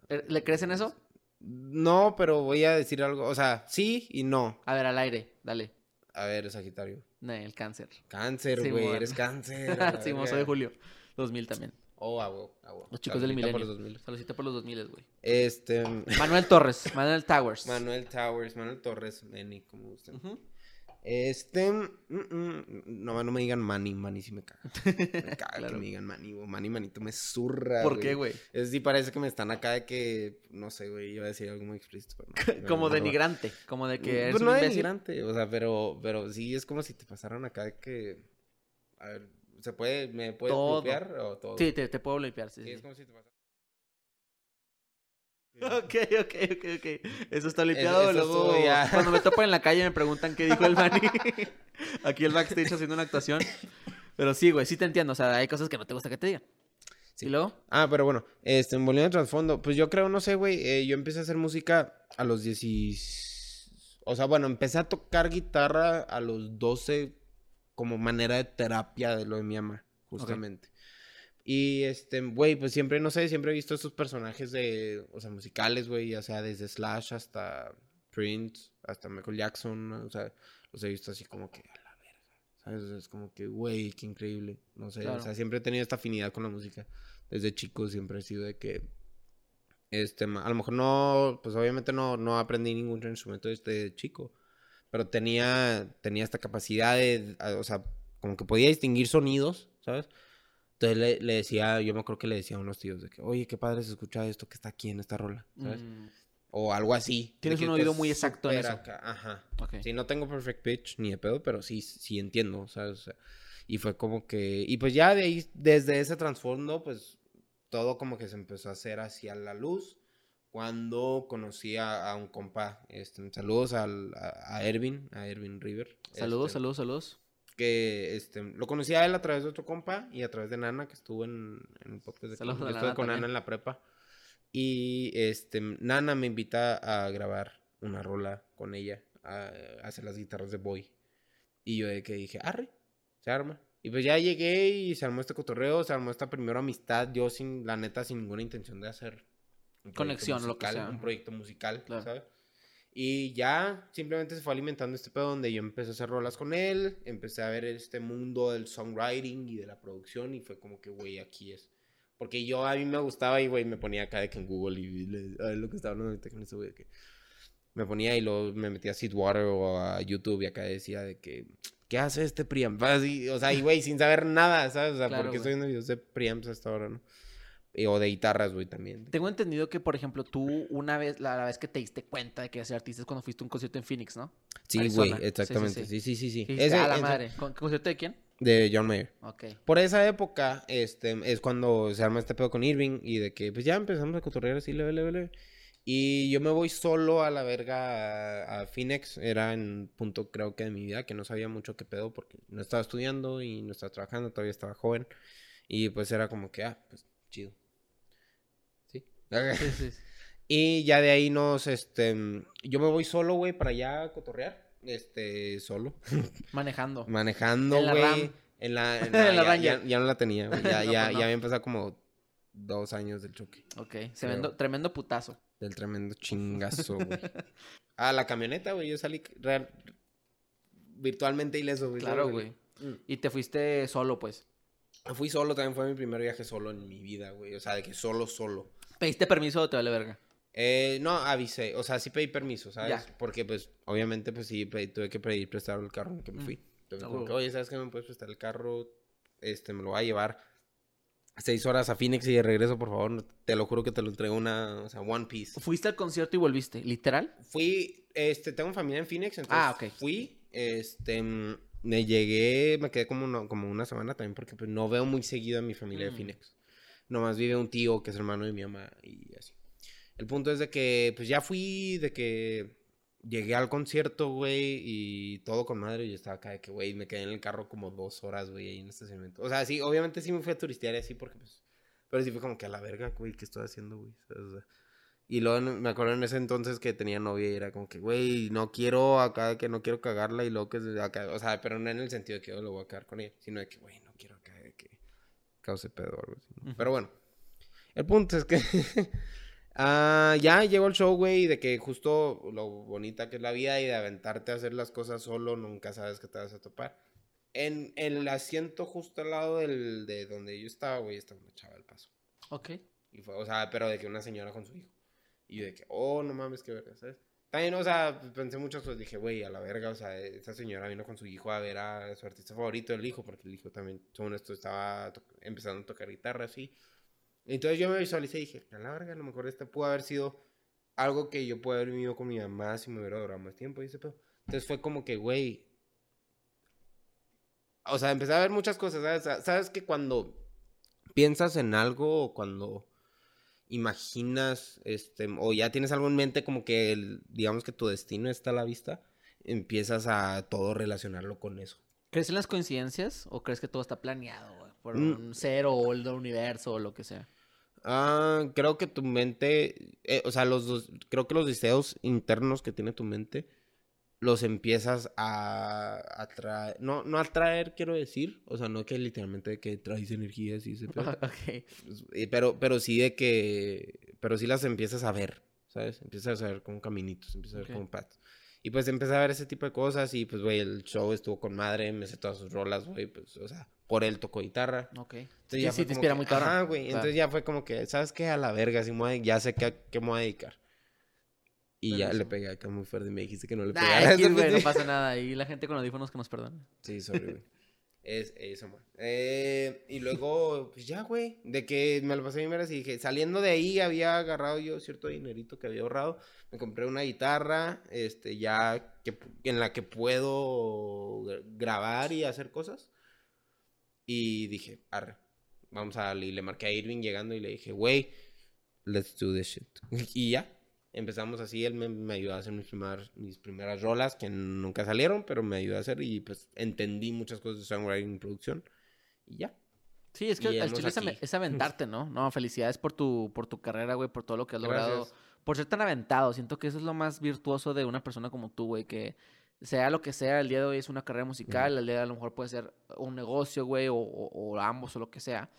¿Le crees en eso? no, pero voy a decir algo. O sea, sí y no. A ver, al aire, dale. A ver, Sagitario. No, el cáncer. Cáncer, güey. Eres cáncer. sí, [laughs] mo, verga. soy de julio. 2000 también. Oh, a huevo, a huevo. Los chicos del Saludita por milenio. los 2000. Saludcita por los 2000, güey. Este. Manuel Torres, Manuel Towers. [laughs] Manuel Towers, Manuel Torres, Manny, como gusten. Ujú. Este, mm, mm, no, no me digan Manny, Manny sí me caga. [laughs] Me caga que me digan Manny, o Manny, Manito, me zurra. ¿Por qué, güey? Es sí parece que me están acá de que, no sé, güey, iba a decir algo muy explícito, pero no, pero [laughs] Como no denigrante, como de que eres Pues un no imbécil. denigrante, o sea, pero, pero sí es como si te pasaran acá de que, a ver, ¿se puede, me puedes Todo. bloquear o todo? Sí, te, te puedo limpiar, sí, Sí, sí, es como si te pasaran. [laughs] Ok, ok, ok, ok. Eso está limpiado. luego, ya. [laughs] cuando me topan en la calle me preguntan qué dijo el [laughs] Manny. Aquí el backstage haciendo una actuación. Pero sí, güey, sí te entiendo. O sea, hay cosas que no te gusta que te digan. Sí. ¿Y luego? Ah, pero bueno, este, volviendo al trasfondo, pues yo creo, no sé, güey, eh, yo empecé a hacer música a los 10... O sea, bueno, empecé a tocar guitarra a los 12 como manera de terapia de lo de mi mamá, justamente. Y, este, güey, pues siempre, no sé, siempre he visto estos personajes de, o sea, musicales, güey, ya sea desde Slash hasta Prince, hasta Michael Jackson, ¿no? o sea, los he visto así como que a la verga. ¿Sabes? O sea, es como que, güey, qué increíble. No sé, Claro. o sea, siempre he tenido esta afinidad con la música. Desde chico siempre he sido de que, este, a lo mejor no, pues obviamente no, no aprendí ningún instrumento desde chico, pero tenía, tenía esta capacidad de, o sea, como que podía distinguir sonidos, ¿sabes? Entonces le, le decía, yo me acuerdo que le decía a unos tíos de que, oye, qué padre se escucha esto que está aquí en esta rola, ¿sabes? Mm, O algo así. Tienes un oído muy exacto en eso. acá, Ajá. ok. Sí, no tengo perfect pitch ni de pedo, pero sí, sí entiendo, ¿sabes? O sea, y fue como que, y pues ya de ahí, desde ese trasfondo, pues todo como que se empezó a hacer hacia la luz cuando conocí a, a un compa, este, saludos al- a, a Ervin, a Ervin River. Saludos, este, saludos, saludos. Que este, lo conocí a él a través de otro compa y a través de Nana, que estuvo en, en el podcast de Saludos Yo estuve Nana con también. Nana en la prepa. Y este, Nana me invita a grabar una rola con ella, a, a hacer las guitarras de Boy. Y yo de que dije, arre, se arma. Y pues ya llegué y se armó este cotorreo, se armó esta primera amistad, yo sin, la neta, sin ninguna intención de hacer un Conexión, lo que musical, sea. Un proyecto musical, Claro. ¿sabes? Y ya simplemente se fue alimentando este pedo donde yo empecé a hacer rolas con él, empecé a ver este mundo del songwriting y de la producción y fue como que, güey, aquí es. Porque yo a mí me gustaba y, güey, me ponía acá de que en Google y le- a ver lo que estaba hablando ahorita con ese güey, de que me ponía y luego me metía a Seedwater o a YouTube y acá decía de que, ¿qué hace este preamp? O sea, y, güey, sin saber nada, ¿sabes? O sea, Claro, porque güey. estoy viendo videos de preamps hasta ahora, ¿no? Y- o de guitarras, güey, también. Tengo entendido que, por ejemplo, tú una vez, la, la vez que te diste cuenta de que ibas a ser artista es cuando fuiste a un concierto en Phoenix, ¿no? Sí, Arizona. güey, sí, exactamente. sí. Sí, sí, sí, Ese- a la ese- madre. ¿Con- ¿Concierto de quién? De John Mayer. Ok. Por esa época, este, es cuando se arma este pedo con Irving y de que, pues ya empezamos a cotorrear así, leve, leve, leve. Y yo me voy solo a la verga a, a Phoenix. Era en un punto, creo que de mi vida, que no sabía mucho qué pedo porque no estaba estudiando y no estaba trabajando, todavía estaba joven. Y pues era como que, ah, pues chido. ¿Sí? Sí, [laughs] sí, sí. Y ya de ahí nos, este, yo me voy solo, güey, para allá a cotorrear. Este, solo. [laughs] Manejando. Manejando, En la güey. En la, [laughs] en En la- la ya, Ranger. ya- ya no la tenía, güey. Ya, No, ya, pues no. ya había empezado como dos años del choque. Ok. Tremendo, tremendo putazo. Del tremendo chingazo, güey. Ah, la camioneta, güey. Yo salí real- virtualmente ileso, güey. Claro, güey. Mm. Y te fuiste solo, pues. Fui solo, también fue mi primer viaje solo en mi vida, güey. O sea, de que solo, solo. ¿Pediste permiso o te vale verga? Eh, no, avisé. O sea, sí pedí permiso, ¿sabes? Ya. Porque, pues, obviamente, pues sí, pedí- tuve que pedir prestado el carro en el que me Mm. fui. Entonces, como que, oye, ¿sabes qué? ¿Me puedes prestar el carro? Este, me lo va a llevar seis horas a Phoenix y de regreso, por favor. Te lo juro que te lo entrego una, o sea, One Piece. ¿Fuiste al concierto y volviste? ¿Literal? Fui, este, tengo familia en Phoenix, entonces Ah, ok. fui, este, mm, me llegué, me quedé como una, como una semana también porque pues no veo muy seguido a mi familia Mm. de Phoenix. Nomás vive un tío que es hermano de mi mamá y así. El punto es de que, pues ya fui, de que llegué al concierto, güey, y todo con madre. Y yo estaba acá de que, güey, me quedé en el carro como dos horas, güey, ahí en el estacionamiento. O sea, sí, obviamente sí me fui a turistear y así porque, pues, pero sí fue como que a la verga, güey, ¿qué estoy haciendo, güey? Y luego me acuerdo en ese entonces que tenía novia y era como que, güey, no quiero acá, que no quiero cagarla y luego que acá, o sea, pero no en el sentido de que yo lo voy a quedar con ella, sino de que, güey, no quiero cause pedo o algo así. ¿no? Ujú. Pero bueno, el punto es que [laughs] ah, ya llegó el show, güey, de que justo lo bonita que es la vida y de aventarte a hacer las cosas solo, nunca sabes que te vas a topar. En el asiento justo al lado del, de donde yo estaba, güey, estaba una chava del paso. Ok. Y fue, o sea, pero de que una señora con su hijo. Y yo de que, oh, no mames, qué verga, ¿sabes? También, o sea, pues, pensé muchas cosas. Dije, güey, a la verga, o sea, esa señora vino con su hijo a ver a su artista favorito, el hijo, porque el hijo también, según esto, estaba empezando a tocar guitarra, así. Entonces yo me visualicé y dije, a la verga, a lo mejor este pudo haber sido algo que yo pude haber vivido con mi mamá si me hubiera durado más tiempo y ese pedo. Entonces fue como que, güey. O sea, empecé a ver muchas cosas, ¿sabes? Sa- Sabes que cuando piensas en algo o cuando imaginas, este, o ya tienes algo en mente, como que, el- digamos que tu destino está a la vista, empiezas a todo relacionarlo con eso. ¿Crees en las coincidencias o crees que todo está planeado? Por Mm. un cero o el universo o lo que sea. Ah, creo que tu mente, eh, o sea, los dos, creo que los deseos internos que tiene tu mente, los empiezas a atraer, no, no atraer, quiero decir, o sea, no que literalmente que traes energías y ese [laughs] pedo, ok. pues, eh, pero, pero sí de que, pero sí las empiezas a ver, ¿sabes? Empiezas a ver como caminitos, empiezas a ver como paths. Y pues empecé a ver ese tipo de cosas y pues, güey, el show estuvo con madre, me sé todas sus rolas, güey, pues, o sea, por él tocó guitarra. Ok. Entonces Sí, ya sí, fue te inspira que, muy cabrón. Ajá, güey. Claro. Entonces ya fue como que, ¿sabes qué? A la verga, así me voy a- ya sé qué, qué me voy a dedicar. Y Pero ya eso- le pegué acá muy fuerte y me dijiste que no le Nah, pegara. X, güey, no pasa nada. Y la gente con audífonos que nos perdone. Sí, sorry, güey. Es eso, man. Eh, y luego, pues ya, güey, de que me lo pasé bien veras y dije, saliendo de ahí había agarrado yo cierto dinerito que había ahorrado, me compré una guitarra, este, ya que en la que puedo gra- grabar y hacer cosas. Y dije, arre, vamos a, y le marqué a Irving llegando y le dije, güey, let's do this shit. [laughs] Y ya, empezamos así, él me, me ayudó a hacer mis, primeras mis primeras rolas que nunca salieron, pero me ayudó a hacer y pues entendí muchas cosas de songwriting producción. Y ya. Sí, es que al chile es, es aventarte, ¿no? [laughs] No, felicidades por tu, por tu carrera, güey, por todo lo que has logrado. Gracias. Por ser tan aventado. Siento que eso es lo más virtuoso de una persona como tú, güey, que sea lo que sea, el día de hoy es una carrera musical, el día de a lo mejor puede ser un negocio, güey, o, o- o ambos o lo que sea.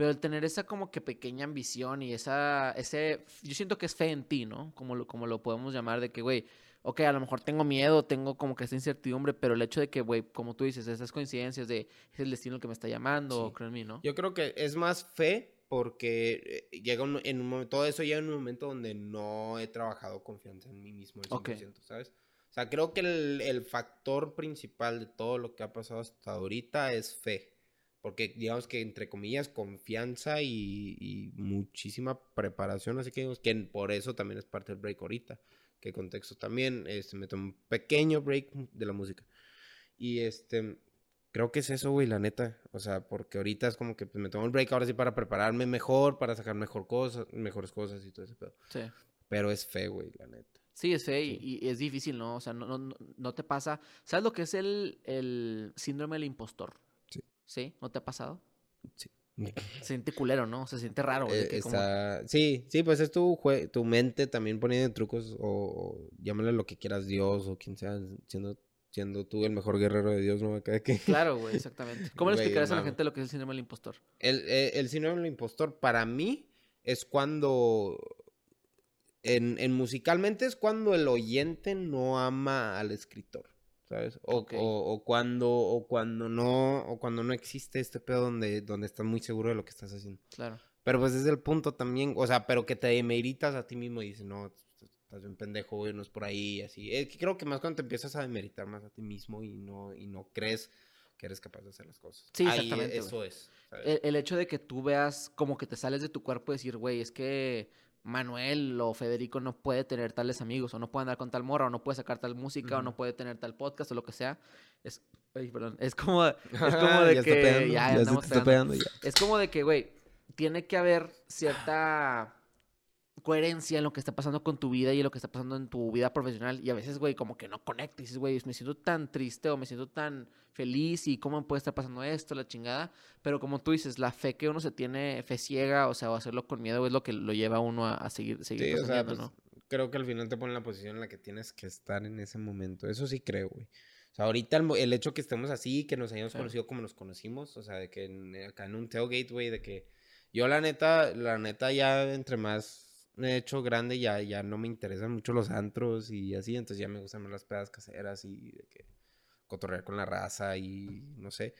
Pero el tener esa como que pequeña ambición y esa, ese, yo siento que es fe en ti, ¿no? Como lo, como lo podemos llamar, de que, güey, ok, a lo mejor tengo miedo, tengo como que esta incertidumbre, pero el hecho de que, güey, como tú dices, esas coincidencias de es el destino el que me está llamando, Sí. creo en mí, ¿no? Yo creo que es más fe porque eh, llega un- en un momento, todo eso llega en un momento donde no he trabajado confianza en mí mismo al 100%, Ok. ¿sabes? O sea, creo que el, el factor principal de todo lo que ha pasado hasta ahorita es fe. Porque digamos que entre comillas confianza y, y muchísima preparación, así que digamos que por eso también es parte del break ahorita. Que contexto también, este, me tomé un pequeño break de la música. Y este, creo que es eso, güey, la neta. O sea, porque ahorita es como que pues, me tomo el break ahora sí para prepararme mejor, para sacar mejor cosas, mejores cosas y todo ese pedo. Sí. Pero es fe, güey, la neta. Sí, es fe y- Sí. y, es difícil, ¿no? O sea, no, no- no te pasa. ¿Sabes lo que es el, el síndrome del impostor? Sí. ¿No te ha pasado? Sí. [laughs] Se siente culero, ¿no? Se siente raro. Eh, que como- está- Sí, sí, pues es tu, jue- tu mente también poniendo trucos o, o llámale lo que quieras Dios o quien sea, siendo, siendo tú el mejor guerrero de Dios, ¿no? Acá que... Claro, güey, exactamente. ¿Cómo le explicarás a la gente lo que es el síndrome del impostor? El, eh, el síndrome del impostor para mí es cuando... En, en musicalmente es cuando el oyente no ama al escritor, ¿sabes? O, o, o cuando, o cuando no, o cuando no existe este pedo donde, donde estás muy seguro de lo que estás haciendo. Claro. Pero pues es el punto también, o sea, pero que te demeritas a ti mismo y dices, no, estás bien pendejo, güey, no es por ahí, así. Es que creo que más cuando te empiezas a demeritar más a ti mismo y no, y no crees que eres capaz de hacer las cosas. Sí, Ahí exactamente, Eso güey. es. El, el hecho de que tú veas como que te sales de tu cuerpo y decir, güey, es que Manuel o Federico no puede tener tales amigos, o no puede andar con tal morra, o no puede sacar tal música, o no puede tener tal podcast, o lo que sea. Es, ay, perdón, es como, [laughs] es como de ya que ya, ya pegando ya. Es como de que, güey, tiene que haber cierta coherencia en lo que está pasando con tu vida y en lo que está pasando en tu vida profesional. Y a veces, güey, como que no conectas. Dices, güey, me siento tan triste o me siento tan feliz y cómo puede estar pasando esto, la chingada. Pero como tú dices, la fe que uno se tiene, fe ciega, o sea, o hacerlo con miedo, es lo que lo lleva a uno a, a seguir, seguir Sí, o sea, trascendiendo, pues, ¿no? creo que al final te pone en la posición en la que tienes que estar en ese momento. Eso sí creo, güey. O sea, ahorita el, el hecho que estemos así, que nos hayamos Sí. conocido como nos conocimos, o sea, de que en- acá en un tailgate, güey, de que yo la neta, la neta ya entre más hecho grande, ya, ya no me interesan mucho los antros y así, entonces ya me gustan más las pedas caseras y de que cotorrear con la raza y no sé.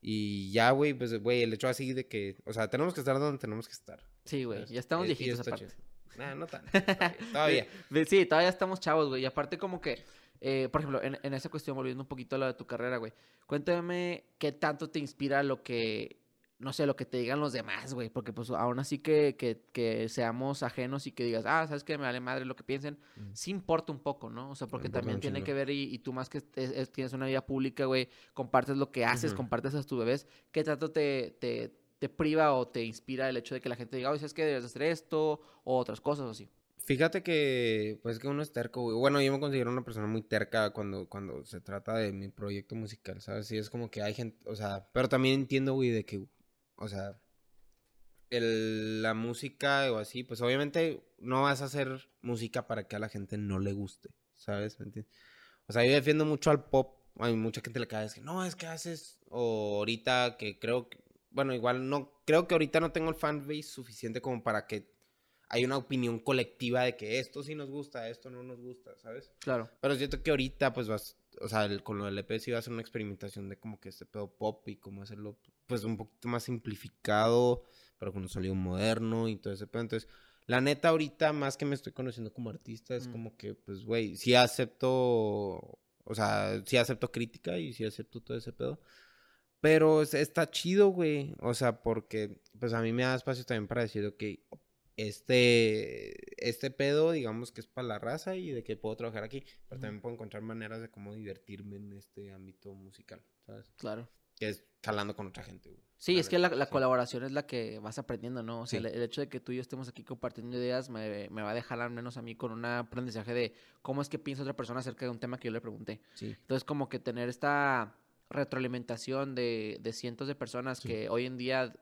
Y ya, güey, pues, güey, el hecho así de que, o sea, tenemos que estar donde tenemos que estar. Sí, güey, ya estamos y viejitos aparte. Nah, no tanto. [laughs] Todavía. todavía. Sí, todavía estamos chavos, güey. Y aparte como que, eh, por ejemplo, en, en esa cuestión, volviendo un poquito a lo de tu carrera, güey. Cuéntame qué tanto te inspira lo que, no sé, lo que te digan los demás, güey. Porque pues aún así que, que, que seamos ajenos y que digas, ah, ¿sabes qué? Me vale madre lo que piensen. Mm. Sí importa un poco, ¿no? O sea, porque Importa también tiene que ver y, y tú más que es- es- tienes una vida pública, güey, compartes lo que haces, compartes a tus bebés. ¿Qué tanto te... te te priva o te inspira el hecho de que la gente diga, oye, ¿sabes qué? Debes hacer esto o otras cosas o así. Fíjate que, pues que uno es terco, güey. Bueno, yo me considero una persona muy terca cuando, cuando se trata de mi proyecto musical, ¿sabes? Sí, es como que hay gente, o sea, pero también entiendo, güey, de que, o sea, el, la música o así, pues obviamente no vas a hacer música para que a la gente no le guste, ¿sabes? ¿Me entiendes? O sea, yo defiendo mucho al pop. Hay mucha gente le cae, es que no, es que haces, o ahorita que creo que, bueno, igual no, creo que ahorita no tengo el fanbase suficiente como para que hay una opinión colectiva de que esto sí nos gusta, esto no nos gusta, ¿sabes? Claro. Pero siento que ahorita, pues vas, o sea, el- con lo del EP sí va a ser una experimentación de como que este pedo pop y cómo hacerlo, pues un poquito más simplificado, pero con un sonido moderno y todo ese pedo. Entonces, la neta, ahorita, más que me estoy conociendo como artista, es Mm. como que, pues, güey, sí acepto, o sea, sí acepto crítica y sí acepto todo ese pedo. Pero es- está chido, güey. O sea, porque, pues a mí me da espacio también para decir, ok, este, este pedo, digamos que es para la raza y de que puedo trabajar aquí. Pero también puedo encontrar maneras de cómo divertirme en este ámbito musical, ¿sabes? Claro. Que es jalando con otra gente, güey. Sí, La es que la, neta, la sí. colaboración es la que vas aprendiendo, ¿no? O sea, Sí. el, el hecho de que tú y yo estemos aquí compartiendo ideas me, me va a dejar al menos a mí con un aprendizaje de cómo es que piensa otra persona acerca de un tema que yo le pregunté. Sí. Entonces, como que tener esta retroalimentación de, de cientos de personas que hoy en día,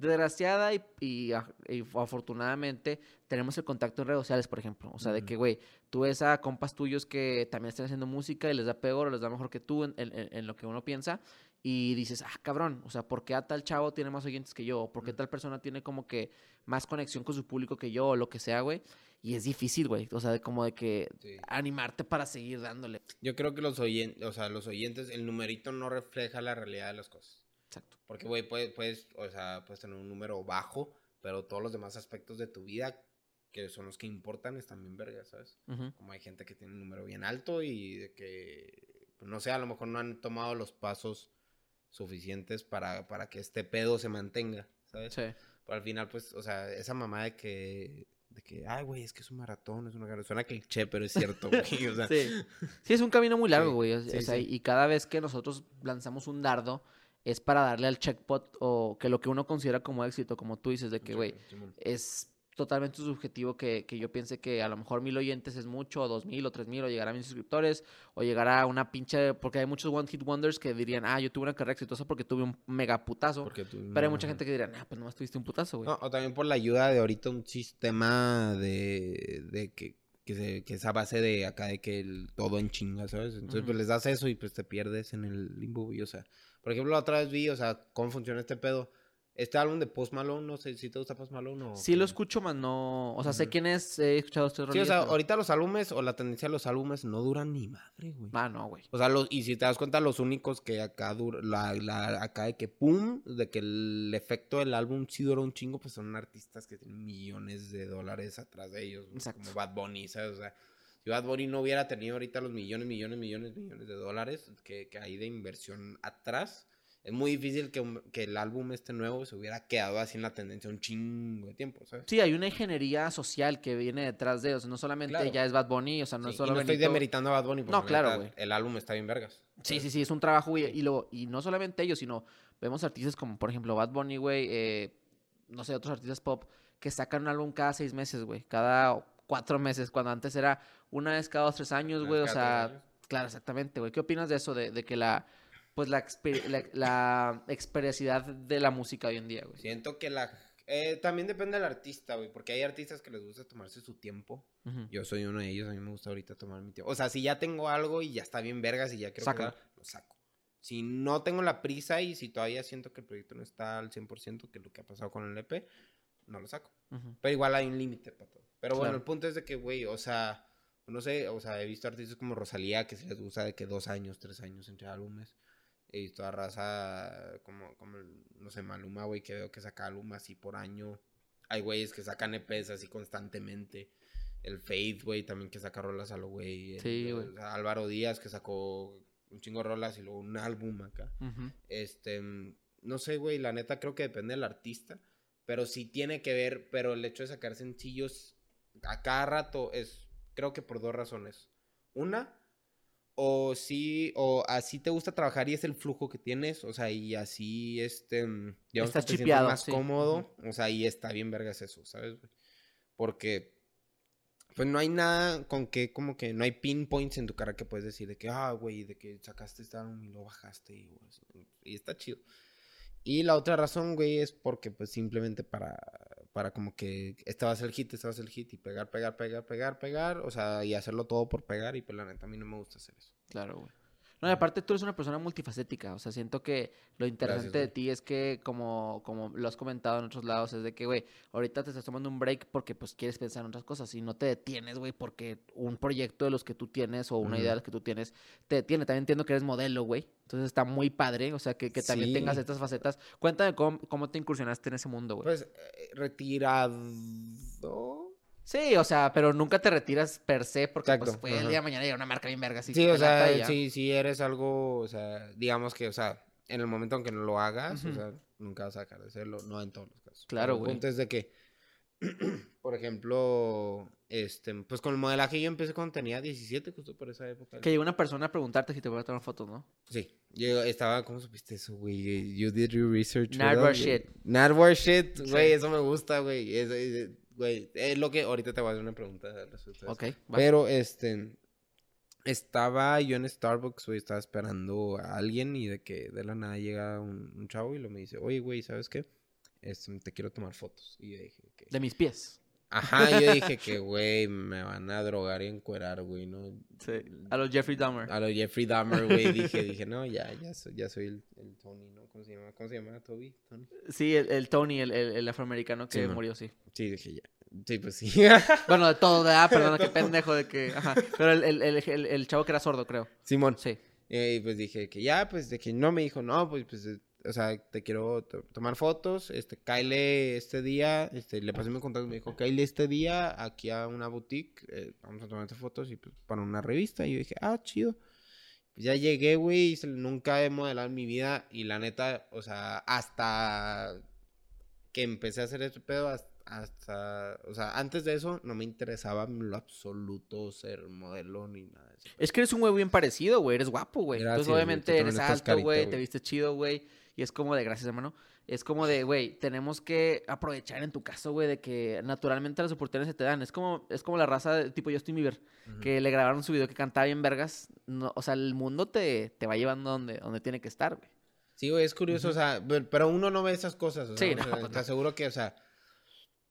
desgraciada y, y a- y afortunadamente, tenemos el contacto en redes sociales, por ejemplo. O sea, de que, güey, tú ves a compas tuyos que también están haciendo música y les da peor o les da mejor que tú en, en- en- lo que uno piensa. Y dices, ah, cabrón, o sea, ¿por qué a tal chavo tiene más oyentes que yo? ¿O por qué tal persona tiene como que más conexión con su público que yo? O lo que sea, güey. Y es difícil, güey. O sea, de como de que Sí. animarte para seguir dándole. Yo creo que los oyentes, o sea, los oyentes, el numerito no refleja la realidad de las cosas. Exacto. Porque, güey, puedes, puedes, o sea, puedes tener un número bajo, pero todos los demás aspectos de tu vida, que son los que importan, están bien vergas, ¿sabes? Ujú. Como hay gente que tiene un número bien alto y de que, pues, no sé, a lo mejor no han tomado los pasos suficientes para, para que este pedo se mantenga, ¿sabes? Sí. Pero al final, pues, o sea, esa mamá de que, de que, ay, güey, es que es un maratón, es una carrera, suena cliché, pero es cierto, güey, [laughs] o sea, Sí. Sí, es un camino muy largo, güey. Sí, o sea, sí. y cada vez que nosotros lanzamos un dardo, es para darle al checkpot o que lo que uno considera como éxito, como tú dices, de que, güey, es totalmente subjetivo que, que yo piense que a lo mejor mil oyentes es mucho, o dos mil, o tres mil, o llegar a mil suscriptores, o llegar a una pinche, porque hay muchos one hit wonders que dirían, ah, yo tuve una carrera exitosa porque tuve un mega putazo, tú pero hay mucha gente que dirá, ah, pues nomás tuviste un putazo, güey. No, o también por la ayuda de ahorita un sistema de, de que, que, se- que es a base de acá de que el, todo en chinga, ¿sabes? Entonces, pues les das eso y pues te pierdes en el limbo, güey, o sea. Por ejemplo, la otra vez vi, o sea, cómo funciona este pedo. Este álbum de Post Malone, no sé si te gusta Post Malone o... Sí lo escucho, más no, o sea, sé Ujú. quién es, he escuchado estos Sí, o sea, ahorita los álbumes o la tendencia de los álbumes no duran ni madre, güey. Ah, no, güey. O sea, los, y si te das cuenta, los únicos que acá dura, la, la- acá de que pum, de que el efecto del álbum sí dura un chingo, pues son artistas que tienen millones de dólares atrás de ellos, Exacto. como Bad Bunny, ¿sabes? O sea, si Bad Bunny no hubiera tenido ahorita los millones, millones, millones, millones de dólares que, que hay de inversión atrás, es muy difícil que, que el álbum este nuevo se hubiera quedado así en la tendencia un chingo de tiempo, ¿sabes? Sí, hay una ingeniería social que viene detrás de ellos. No solamente Claro. ya es Bad Bunny, o sea, no Sí, es y solo no estoy demeritando a Bad Bunny, porque No, la claro. El álbum está bien vergas. Sí, sí, sí, es un trabajo, güey. Y, lo, y no solamente ellos, sino vemos artistas como, por ejemplo, Bad Bunny, güey. eh, no sé, otros artistas pop que sacan un álbum cada seis meses, güey. Cada cuatro meses, cuando antes era una vez cada dos, tres años, güey. O sea, años. claro, exactamente, güey. ¿Qué opinas de eso? De, de que la, pues la, exper- la, la experiencia de la música hoy en día, güey. Siento que la... eh, también depende del artista, güey, porque hay artistas que les gusta tomarse su tiempo. Yo soy uno de ellos, a mí me gusta ahorita tomar mi tiempo. O sea, si ya tengo algo y ya está bien vergas y ya quiero Sácalo. quedar, lo saco. Si no tengo la prisa y si todavía siento que el proyecto no está al 100%, que es lo que ha pasado con el EP, no lo saco. Ujú. Pero igual hay un límite para todo. Pero bueno, Claro. el punto es de que, güey, o sea, no sé, o sea, he visto artistas como Rosalía que se les gusta de que dos años, tres años entre álbumes. He visto a raza como, como no sé, Maluma, güey, que veo que saca álbum así por año. Hay güeyes que sacan EPs así constantemente. El Faith, güey, también que saca rolas a lo güey. Sí, güey. Álvaro Díaz que sacó un chingo de rolas y luego un álbum acá. Este, no sé, güey, la neta creo que depende del artista, pero sí tiene que ver, pero el hecho de sacar sencillos a cada rato es, creo que por dos razones. Una, o sí, o así te gusta trabajar y es el flujo que tienes, o sea, y así, este, mm, digamos Estás que te sientes más sí. cómodo, o sea, y está bien vergas eso, ¿sabes? Porque, pues no hay nada con que, como que no hay pinpoints en tu cara que puedes decir de que, ah, güey, de que sacaste este álbum y lo bajaste y, así, y está chido. Y la otra razón, güey, es porque, pues, simplemente para, para como que este va a ser el hit, este va a ser el hit, y pegar, pegar, pegar, pegar, pegar, o sea, y hacerlo todo por pegar, y pues la neta a mí no me gusta hacer eso. Claro, güey. No, y aparte tú eres una persona multifacética, o sea, siento que lo interesante de güey. ti es que, como, como lo has comentado en otros lados, es de que, güey, ahorita te estás tomando un break porque, pues, quieres pensar en otras cosas y no te detienes, güey, porque un proyecto de los que tú tienes o una idea de los que tú tienes te detiene. También entiendo que eres modelo, güey, entonces está muy padre, o sea, que, que también tengas estas facetas. Cuéntame cómo, cómo te incursionaste en ese mundo, güey. Pues, eh, retirado. Sí, o sea, pero nunca te retiras per se porque, pues, Exacto, puede el día de mañana llegar una marca bien verga. así Sí, o sea, si, si eres algo, o sea, digamos que, o sea, en el momento en que no lo hagas, Ujú. o sea, nunca vas a dejar de hacerlo, no en todos los casos. Claro, güey. El punto es de que, [clears throat] por ejemplo, este, pues con el modelaje yo empecé cuando tenía 17, justo por esa época. Que llegó una persona a preguntarte si te voy a tomar fotos, ¿no? Sí, yo estaba, ¿cómo supiste eso, güey? You did your research. Nardwar shit. Nardwar shit, Sí. güey, eso me gusta, güey. Es, es- güey, es lo que ahorita te voy a hacer una pregunta al respecto de eso. Ok, va. Pero, este, estaba yo en Starbucks, güey, estaba esperando a alguien y de que de la nada llega un, un chavo y lo me dice, oye, güey, ¿sabes qué? Este, te quiero tomar fotos. Y yo dije, que... De mis pies. Ajá, yo dije que, [laughs] güey, me van a drogar y encuerar, güey, ¿no? Sí. A los Jeffrey Dahmer. A lo Jeffrey Dahmer, güey, dije, dije, no, ya, ya soy, ya soy el, el Tony, ¿no? ¿Cómo se llama? ¿Cómo se llama? ¿Toby? ¿Tony? Sí, el, el Tony, el, el- el afroamericano que Sí, murió, sí. Sí, dije, ya. Sí, pues sí. [laughs] Bueno, de todo, ¿verdad? [laughs] Perdona, qué pendejo de que... Ajá. Pero el, el, el, el- el chavo que era sordo, creo. Simón. Sí. Eh, Y pues dije que ya, pues de que no me dijo, no, pues, pues, o sea, te quiero to- tomar fotos, este, cáele este día, este, le pasé mi contacto, me dijo, cáele este día aquí a una boutique, eh, vamos a tomarte fotos y pues para una revista, y yo dije, ah, chido. Pues ya llegué, güey, y nunca he modelado en mi vida, y la neta, o sea, hasta que empecé a hacer este pedo, hasta, hasta- o sea, antes de eso, no me interesaba en lo absoluto ser modelo ni nada de eso. Es que eres un güey bien parecido, güey. Eres guapo, güey. Entonces, obviamente, eres alto, güey. Te viste chido, güey. Y es como de, gracias, hermano. Es como de, güey, tenemos que aprovechar en tu caso, güey, de que naturalmente las oportunidades se te dan. Es como, es como la raza de tipo Justin Bieber, que le grabaron su video que cantaba bien vergas. No, o sea, el mundo te, te va llevando donde, donde tiene que estar, güey. Sí, güey, es curioso, o sea, pe- pero uno no ve esas cosas, o sea, Sí, o no, sea, pues te no. aseguro que, o sea,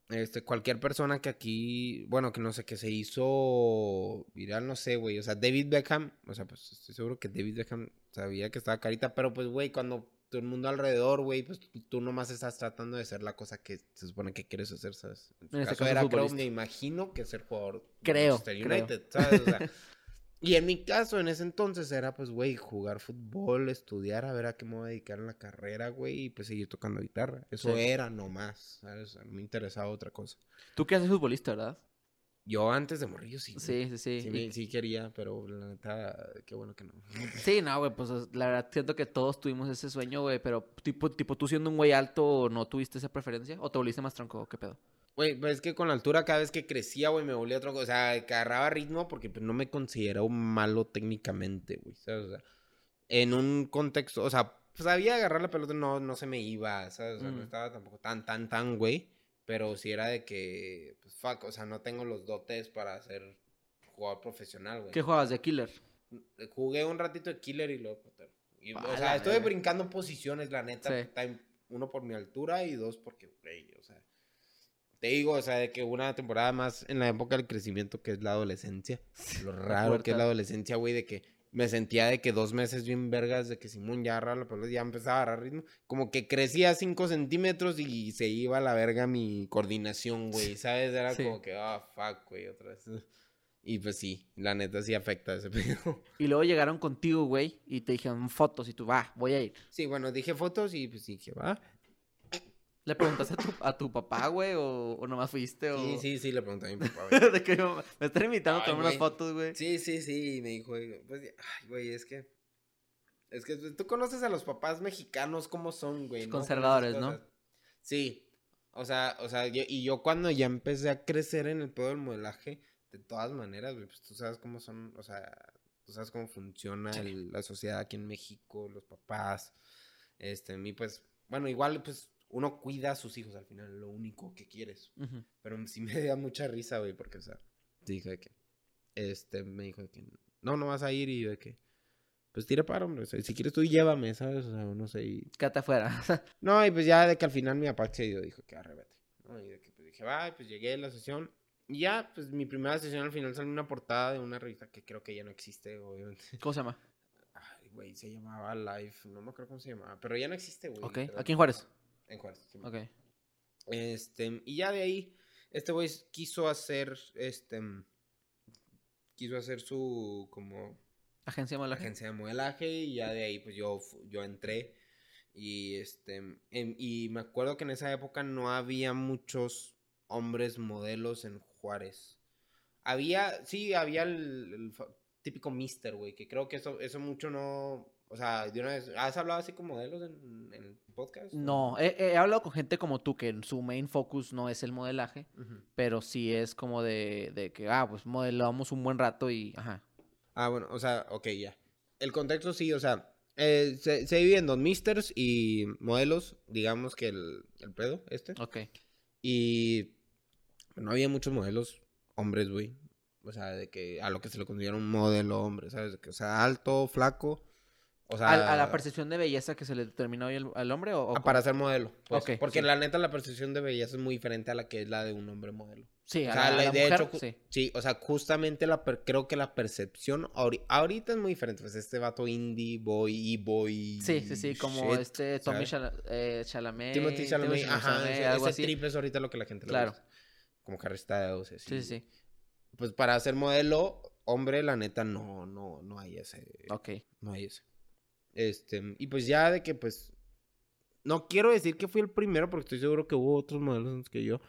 este, cualquier persona que aquí, bueno, que no sé, que se hizo viral, no sé, güey, o sea, David Beckham, o sea, pues estoy seguro que David Beckham sabía que estaba carita, pero pues, güey, cuando todo el mundo alrededor, güey, pues tú- nomás estás tratando de ser la cosa que se supone que quieres hacer, ¿sabes? En En este caso caso, era, creo, me imagino que ser jugador de Creo, Manchester creo. United, ¿sabes? O sea, [laughs] y en mi caso, en ese entonces, era pues, güey, jugar fútbol, estudiar, a ver a qué me voy a dedicar en la carrera, güey, y pues seguir tocando guitarra. Eso Sí. era nomás, ¿sabes? O sea, no me interesaba otra cosa. Tú que haces futbolista, ¿verdad? Yo antes de morir, yo sí. Sí, sí, sí. Sí, Y- sí quería, pero la neta, qué bueno que no. [laughs] Sí, no, güey, pues la verdad siento que todos tuvimos ese sueño, güey, pero tipo, tipo tú siendo un güey alto, ¿no tuviste esa preferencia? ¿O te volviste más tronco? ¿Qué pedo? Güey, pues es que con la altura cada vez que crecía, güey, me volvía otro... O sea, agarraba ritmo porque pues, no me considero malo técnicamente, güey, ¿sabes? O sea, en un contexto, o sea, sabía agarrar la pelota, no, no se me iba, ¿sabes? O sea, no estaba tampoco tan, tan, tan, güey. Pero sí era de que, pues, fuck, o sea, no tengo los dotes para ser jugador profesional, güey. ¿Qué jugabas de killer? Jugué un ratito de killer y luego portero. Y, o sea, estuve verga. brincando posiciones, la neta. Sí. time- Uno por mi altura y dos porque, güey, o sea. Te digo, o sea, de que una temporada más en la época del crecimiento que es la adolescencia. Lo raro que es la adolescencia, güey, de que me sentía de que dos meses bien vergas, de que Simón ya agarraba la pelota, ya empezaba a agarrar ritmo. Como que crecía cinco centímetros y se iba a la verga mi coordinación, güey, ¿sabes? Era Sí. como que, ah, fuck, güey, otra vez. [laughs] Y pues sí, la neta sí afecta ese [laughs] pedo. Y luego llegaron contigo, güey, y te dijeron fotos y tú, va, voy a ir. Sí, bueno, dije fotos y pues dije, va. ¿Le preguntaste a tu, a tu papá, güey, o, o nomás fuiste? O... Sí, sí, sí, le pregunté a mi [laughs] papá, güey. de que me me están invitando a tomar unas fotos, güey. Sí, sí, sí, y me dijo, pues, ay, güey, es que, es que tú conoces a los papás mexicanos cómo son, güey, Conservadores, ¿no? Sí, o sea, o sea, yo- y yo cuando ya empecé a crecer en el pedo del modelaje, de todas maneras, güey, pues tú sabes cómo son, o sea, tú sabes cómo funciona Sí. el- la sociedad aquí en México, los papás, este, a mí, pues, bueno, igual, pues, uno cuida a sus hijos al final, lo único que quieres. Ujú. Pero [laughs] sí me da mucha risa, güey, porque, o sea, dije que, este, me dijo de que, no, no vas a ir y yo de que, pues tira para, hombre, o sea, si quieres tú llévame, ¿sabes? O sea, no sé, y... Quédate afuera. [laughs] No, y pues ya de que al final mi papá se dio, dijo que arrebate, ¿no? Y de que pues dije, va, pues llegué a la sesión, y ya, pues mi primera sesión al final salió una portada de una revista que creo que ya no existe, obviamente. [laughs] ¿Cómo se llama? Ay, güey, se llamaba Life. No me acuerdo cómo se llamaba. Pero ya no existe, güey. Ok, aquí en Juárez. En Juárez. sí. Ok. Este, y ya de ahí, este güey quiso hacer, este, quiso hacer su, como, Agencia de modelaje. agencia de modelaje y ya de ahí, pues yo, yo entré y, este, em- y me acuerdo que en esa época no había muchos hombres modelos en Juárez. Había, sí, había el, el típico mister, güey, que creo que eso, eso mucho no, o sea, de una vez, ¿has hablado así con modelos en, en podcast? No, he, he hablado con gente como tú que su main focus no es el modelaje, pero sí es como de, de que, ah, pues modelamos un buen rato y, ajá. Ah, bueno, o sea, ok, ya. El contexto sí, o sea, eh, se, se divide en dos misters y modelos, digamos que el, el pedo, este. Ok. Y no había muchos modelos hombres, güey. O sea, de que a lo que se le considera un modelo hombre, ¿sabes? De que, o sea, alto, flaco. O sea, ¿A, a la percepción de belleza que se le determinó hoy al, al hombre o, o ah, para ser modelo. pues, porque sí. la neta, la percepción de belleza es muy diferente a la que es la de un hombre modelo. Sí, O a sea, la, a la- la de mujer, hecho, sí. sí, o sea, justamente la per- creo que la percepción ahori- ahorita es muy diferente. Pues este vato indie, boy, e-boy. Sí, sí, sí, como shit, este Tommy ¿sabes? Chala- eh, Chalamet. Timothy Chalamet, ajá, Chalamet, ese, algo ese así. triple es ahorita lo que la gente le Claro. gusta. Como Harry Styles, así. Sí, sí, sí. Pues para ser modelo, hombre, la neta, no, no, no hay ese. Ok. No hay ese. Este, y pues ya de que, pues, no quiero decir que fui el primero, porque estoy seguro que hubo otros modelos antes que yo.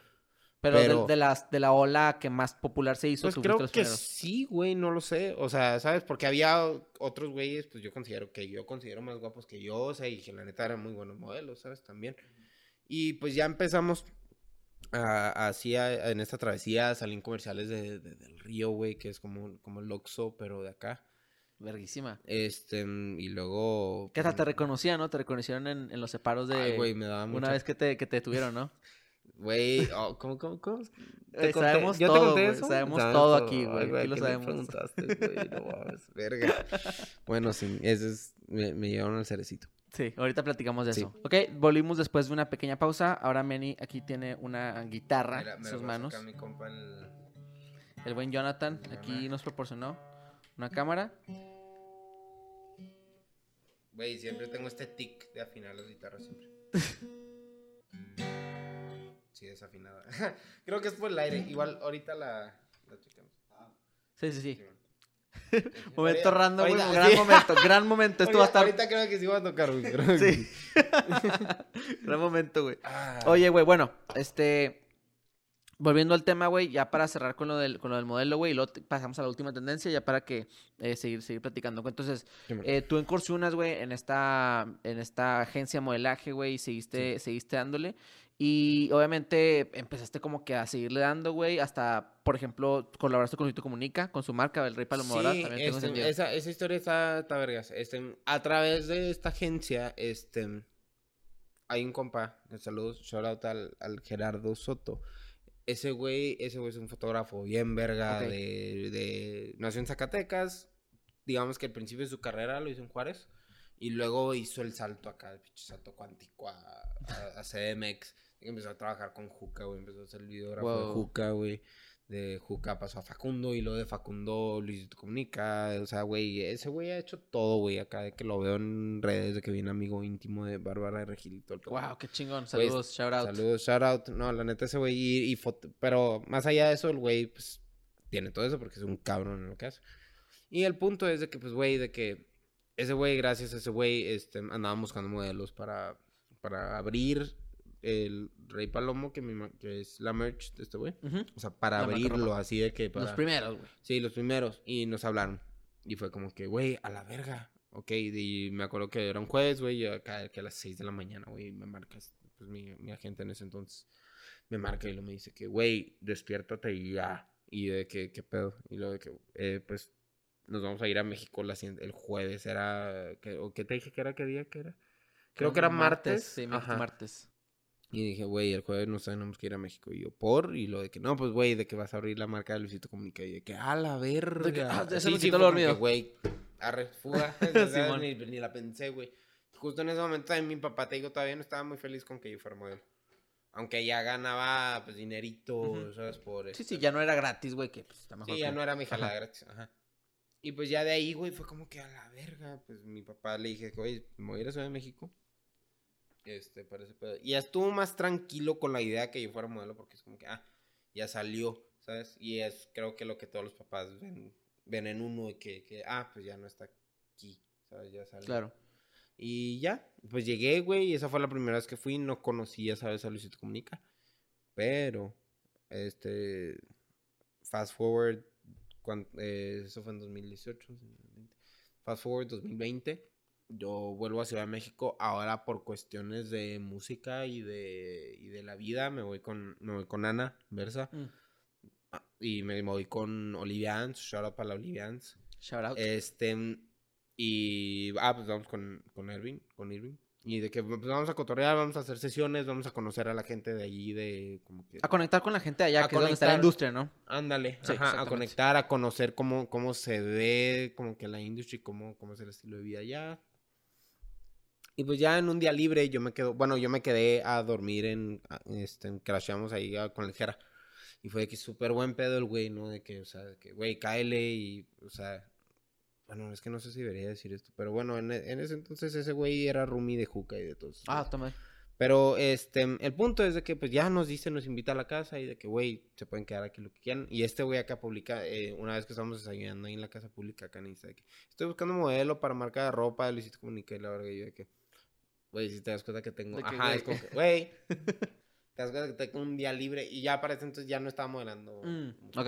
Pero, de- Pero- De, las, de la ola que más popular se hizo, Pues creo que primeros. sí, güey, no lo sé. O sea, ¿sabes? Porque había otros güeyes, pues yo considero que yo considero más guapos que yo, o sea, y que la neta eran muy buenos modelos, ¿sabes? También. Y pues ya empezamos a- así en esta travesía, salían comerciales de, de- del río, güey, que es como, como el Oxxo, pero de acá. Verguísima. Este, y luego... Que hasta pues, te reconocían, ¿no? Te reconocieron en, en los separos de... Ay, güey, me daba mucha... una vez que te, que te detuvieron, ¿no? [laughs] Güey, oh, ¿cómo, cómo, cómo? Eh, sabemos ¿Yo te todo, eso? sabemos ¿Sabes todo aquí, güey, aquí lo ¿qué me sabemos. preguntaste, güey? No [laughs] mames, verga. Bueno, sí, ese es... Me, me llevaron al cerecito. Sí, ahorita platicamos de Sí. eso. Ok, volvimos después de una pequeña pausa. Ahora Manny aquí tiene una guitarra Mira, en sus manos. acá mi compa el- El buen Jonathan aquí nos proporcionó una cámara. Güey, siempre tengo este tic de afinar las guitarras siempre. [laughs] Sí, desafinada. [laughs] Creo que es por el aire. Igual ahorita la, la checamos. Sí, sí, sí. [laughs] Momento Ahorita- random, ahorita- Gran sí. momento, gran momento. Esto va a estar. Ahorita creo que sí va a tocar, güey. Sí. gran momento, güey. Ah, Oye, güey, bueno, este. Volviendo al tema, güey, ya para cerrar con lo del, con lo del modelo, güey, y luego pasamos a la última tendencia, ya para que eh, seguir, seguir platicando. Entonces, sí, eh, tú incursionas, güey, en esta, en esta agencia de modelaje, güey, y seguiste, seguiste dándole. Y obviamente empezaste como que a seguirle dando, güey, hasta, por ejemplo, colaboraste con Luisito Comunica, con su marca, el Rey Palomo Dorado, Sí, también tengo este, entendido. esa, esa historia está, está vergas. Este, a través de esta agencia, este, hay un compa, saludos, shout out al, al Gerardo Soto. Ese güey, ese güey es un fotógrafo bien verga de, de, nació en Zacatecas, digamos que al principio de su carrera lo hizo en Juárez, y luego hizo el salto acá, el pinche salto cuántico a, a, a CDMX, y empezó a trabajar con Juca, güey, empezó a ser el videógrafo de. Juca, güey de Juca pasó a Facundo y luego de Facundo Luisito Comunica. O sea, güey, ese güey ha hecho todo, güey. Acá de que lo veo en redes, de que viene amigo íntimo de Bárbara de Regil y todo el pedo. Wow, qué chingón. Saludos, shout out. Saludos, shout out. No, la neta, ese güey. Y, y foto- Pero más allá de eso, el güey, pues, tiene todo eso porque es un cabrón en lo que hace. Y el punto es de que, pues, güey, de que ese güey, gracias a ese güey, este, andaban buscando modelos para, para abrir el Rey Palomo, que, ima- que es la merch de este güey. O sea, para La abrirlo, así de que para... Los primeros, güey. Sí, los primeros. Y nos hablaron. Y fue como que, güey, a la verga. Ok, y me acuerdo que era un jueves, güey, acá que a las 6 de la mañana, güey, me marcas, pues mi, mi agente en ese entonces, me marca y lo me dice que, güey, despiértate y ya. Y de que, ¿qué pedo? Y luego de que, eh, pues, nos vamos a ir a México la, el jueves, era, ¿qué, o qué te dije que era? ¿Qué día que era? Creo que era martes. Sí, martes. Y dije, güey, el jueves nos tenemos que ir a México. Y yo, ¿por? Y lo de que, no, pues, güey, de que vas a abrir la marca de Luisito Comunica. Y de que, a la verga. De que, ah, ese sí, como dormido. güey, arre, fuga. [laughs] Ni, ni la pensé, güey. Justo en ese momento también mi papá, te digo, todavía no estaba muy feliz con que yo fuera modelo. Aunque ya ganaba, pues, dinerito, Ujú. ¿sabes? Por Sí, este, sí, ya no era gratis, güey, que pues está mejor. Sí, ya no era mi jalada gratis. Ajá. Y pues ya de ahí, güey, fue como que a la verga. Pues mi papá le dije, güey, me voy a ir a Ciudad de México. Este, parece pedo. Y estuvo más tranquilo con la idea que yo fuera modelo porque es como que, ah, ya salió, ¿sabes? Y es creo que lo que todos los papás ven, ven en uno, que, que, ah, pues ya no está aquí, ¿sabes? Ya salió. Claro. Y ya, pues llegué, güey, y esa fue la primera vez que fui. No conocía, ¿sabes? A Luisito Comunica. Pero, este, fast forward, cuan- eh, eso fue en 2018. 2020. Fast forward 2020. Yo vuelvo a Ciudad de México ahora por cuestiones de música y de, y de la vida. Me voy con, me voy con Ana Versa. Mm. Ah, Y me voy con Olivians. Shout out para la Olivians. Shout out. Este, y, ah, pues vamos con, con Irving, con Irving. Y de que pues, vamos a cotorrear, vamos a hacer sesiones, vamos a conocer a la gente de allí, de como que... a conectar con la gente de allá, a que es donde está la industria, ¿no? Ándale, Sí, ajá, a conectar, a conocer cómo, cómo se ve, como que la industria, cómo, cómo es el estilo de vida allá. Y pues ya en un día libre yo me quedo, bueno, yo me quedé a dormir en, este, en- crasheamos ahí a- con el Jera. Y fue de que súper buen pedo el güey, ¿no? De que, o sea, de que, güey, cáele y, o sea, bueno, es que no sé si debería decir esto, pero bueno, en, en ese entonces ese güey era roomie de Juca y de todos. Ah, toma. Pero este, el punto es de que pues ya nos dice, nos invita a la casa y de que, güey, se pueden quedar aquí lo que quieran. Y este güey acá publica, eh, una vez que estamos desayunando ahí en la casa pública acá en Insta, de que estoy buscando modelo para marca de ropa de Luisito Comunica y la verdad, y yo de que, güey, si te das cuenta que tengo, que, ajá, güey. es como que, güey, [laughs] te das cuenta que tengo un día libre y ya para ese entonces ya no estaba modelando. Mm, ok.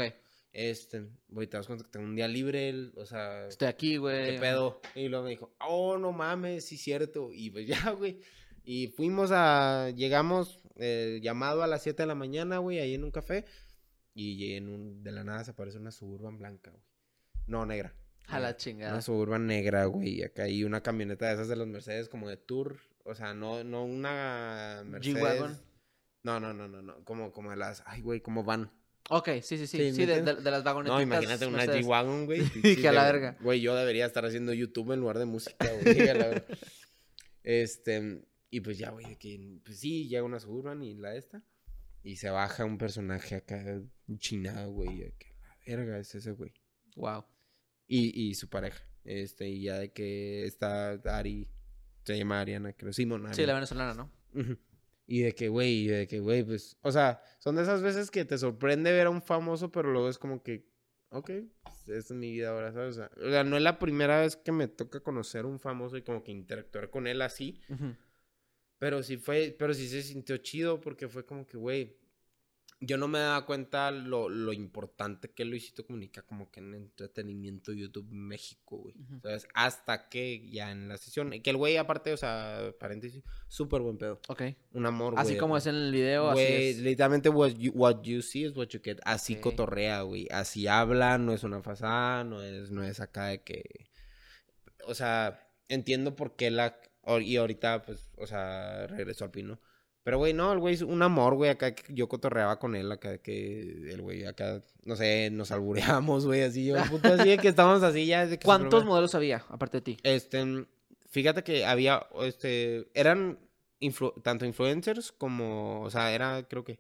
Este, güey, te das cuenta que tengo un día libre, o sea, Estoy aquí, güey. ¿Qué pedo? Y luego me dijo, oh, no mames, sí, cierto. Y pues [laughs] ya, güey. Y fuimos a, llegamos, eh, llamado a las 7 de la mañana, güey, ahí en un café. Y en un, de la nada se aparece una suburban blanca, güey. No, negra. A la chingada. Una suburban negra, güey. Y acá hay una camioneta de esas de los Mercedes como de tour. O sea, no, no una Mercedes. G-Wagon. No, no, no, no, no. Como, como de las, ay, güey, como van. Ok, sí, sí, sí. Sí, Sí, ¿me de, de, entiendes? de las vagonetas. No, imagínate una G-Wagon, güey. [laughs] Que a la verga. Güey, yo debería estar haciendo YouTube en lugar de música, güey. a la verga. Este, y pues ya, güey, que, pues sí, llega una Suburban y la esta. Y se baja un personaje acá, chinado, güey. que la verga es ese, güey. Wow. Y, y su pareja. Este, y ya de que está Ari, se llama Ariana, creo. Simón, Sí, la venezolana, ¿no? Y de que, güey, y de que, güey, pues, o sea, son de esas veces que te sorprende ver a un famoso, pero luego es como que, ok, esta es mi vida ahora, ¿sabes? O sea, o sea, no es la primera vez que me toca conocer a un famoso y como que interactuar con él así, Ujú. pero sí fue, pero sí se sintió chido porque fue como que, güey, yo no me daba cuenta lo, lo importante que Luisito comunica como que en entretenimiento YouTube México, güey. Hasta que ya en la sesión, que el güey aparte, o sea, paréntesis, súper buen pedo. Ok. Un amor, Así güey, como ¿no? es en el video, así Güey, es. literalmente what you, what you see is what you get. Así cotorrea, güey. Así habla, no es una fasada, no es, no es acá de que... O sea, entiendo por qué la... Y ahorita, pues, o sea, regresó al pino. Pero, güey, no, el güey es un amor, güey. Acá yo cotorreaba con él, acá que el güey, acá, no sé, nos albureamos, güey, así. Yo, puto, así de que estábamos así ya. de que ¿Cuántos modelos había, aparte de ti? este, fíjate que había, este, eran influ- tanto influencers como, o sea, era, creo que,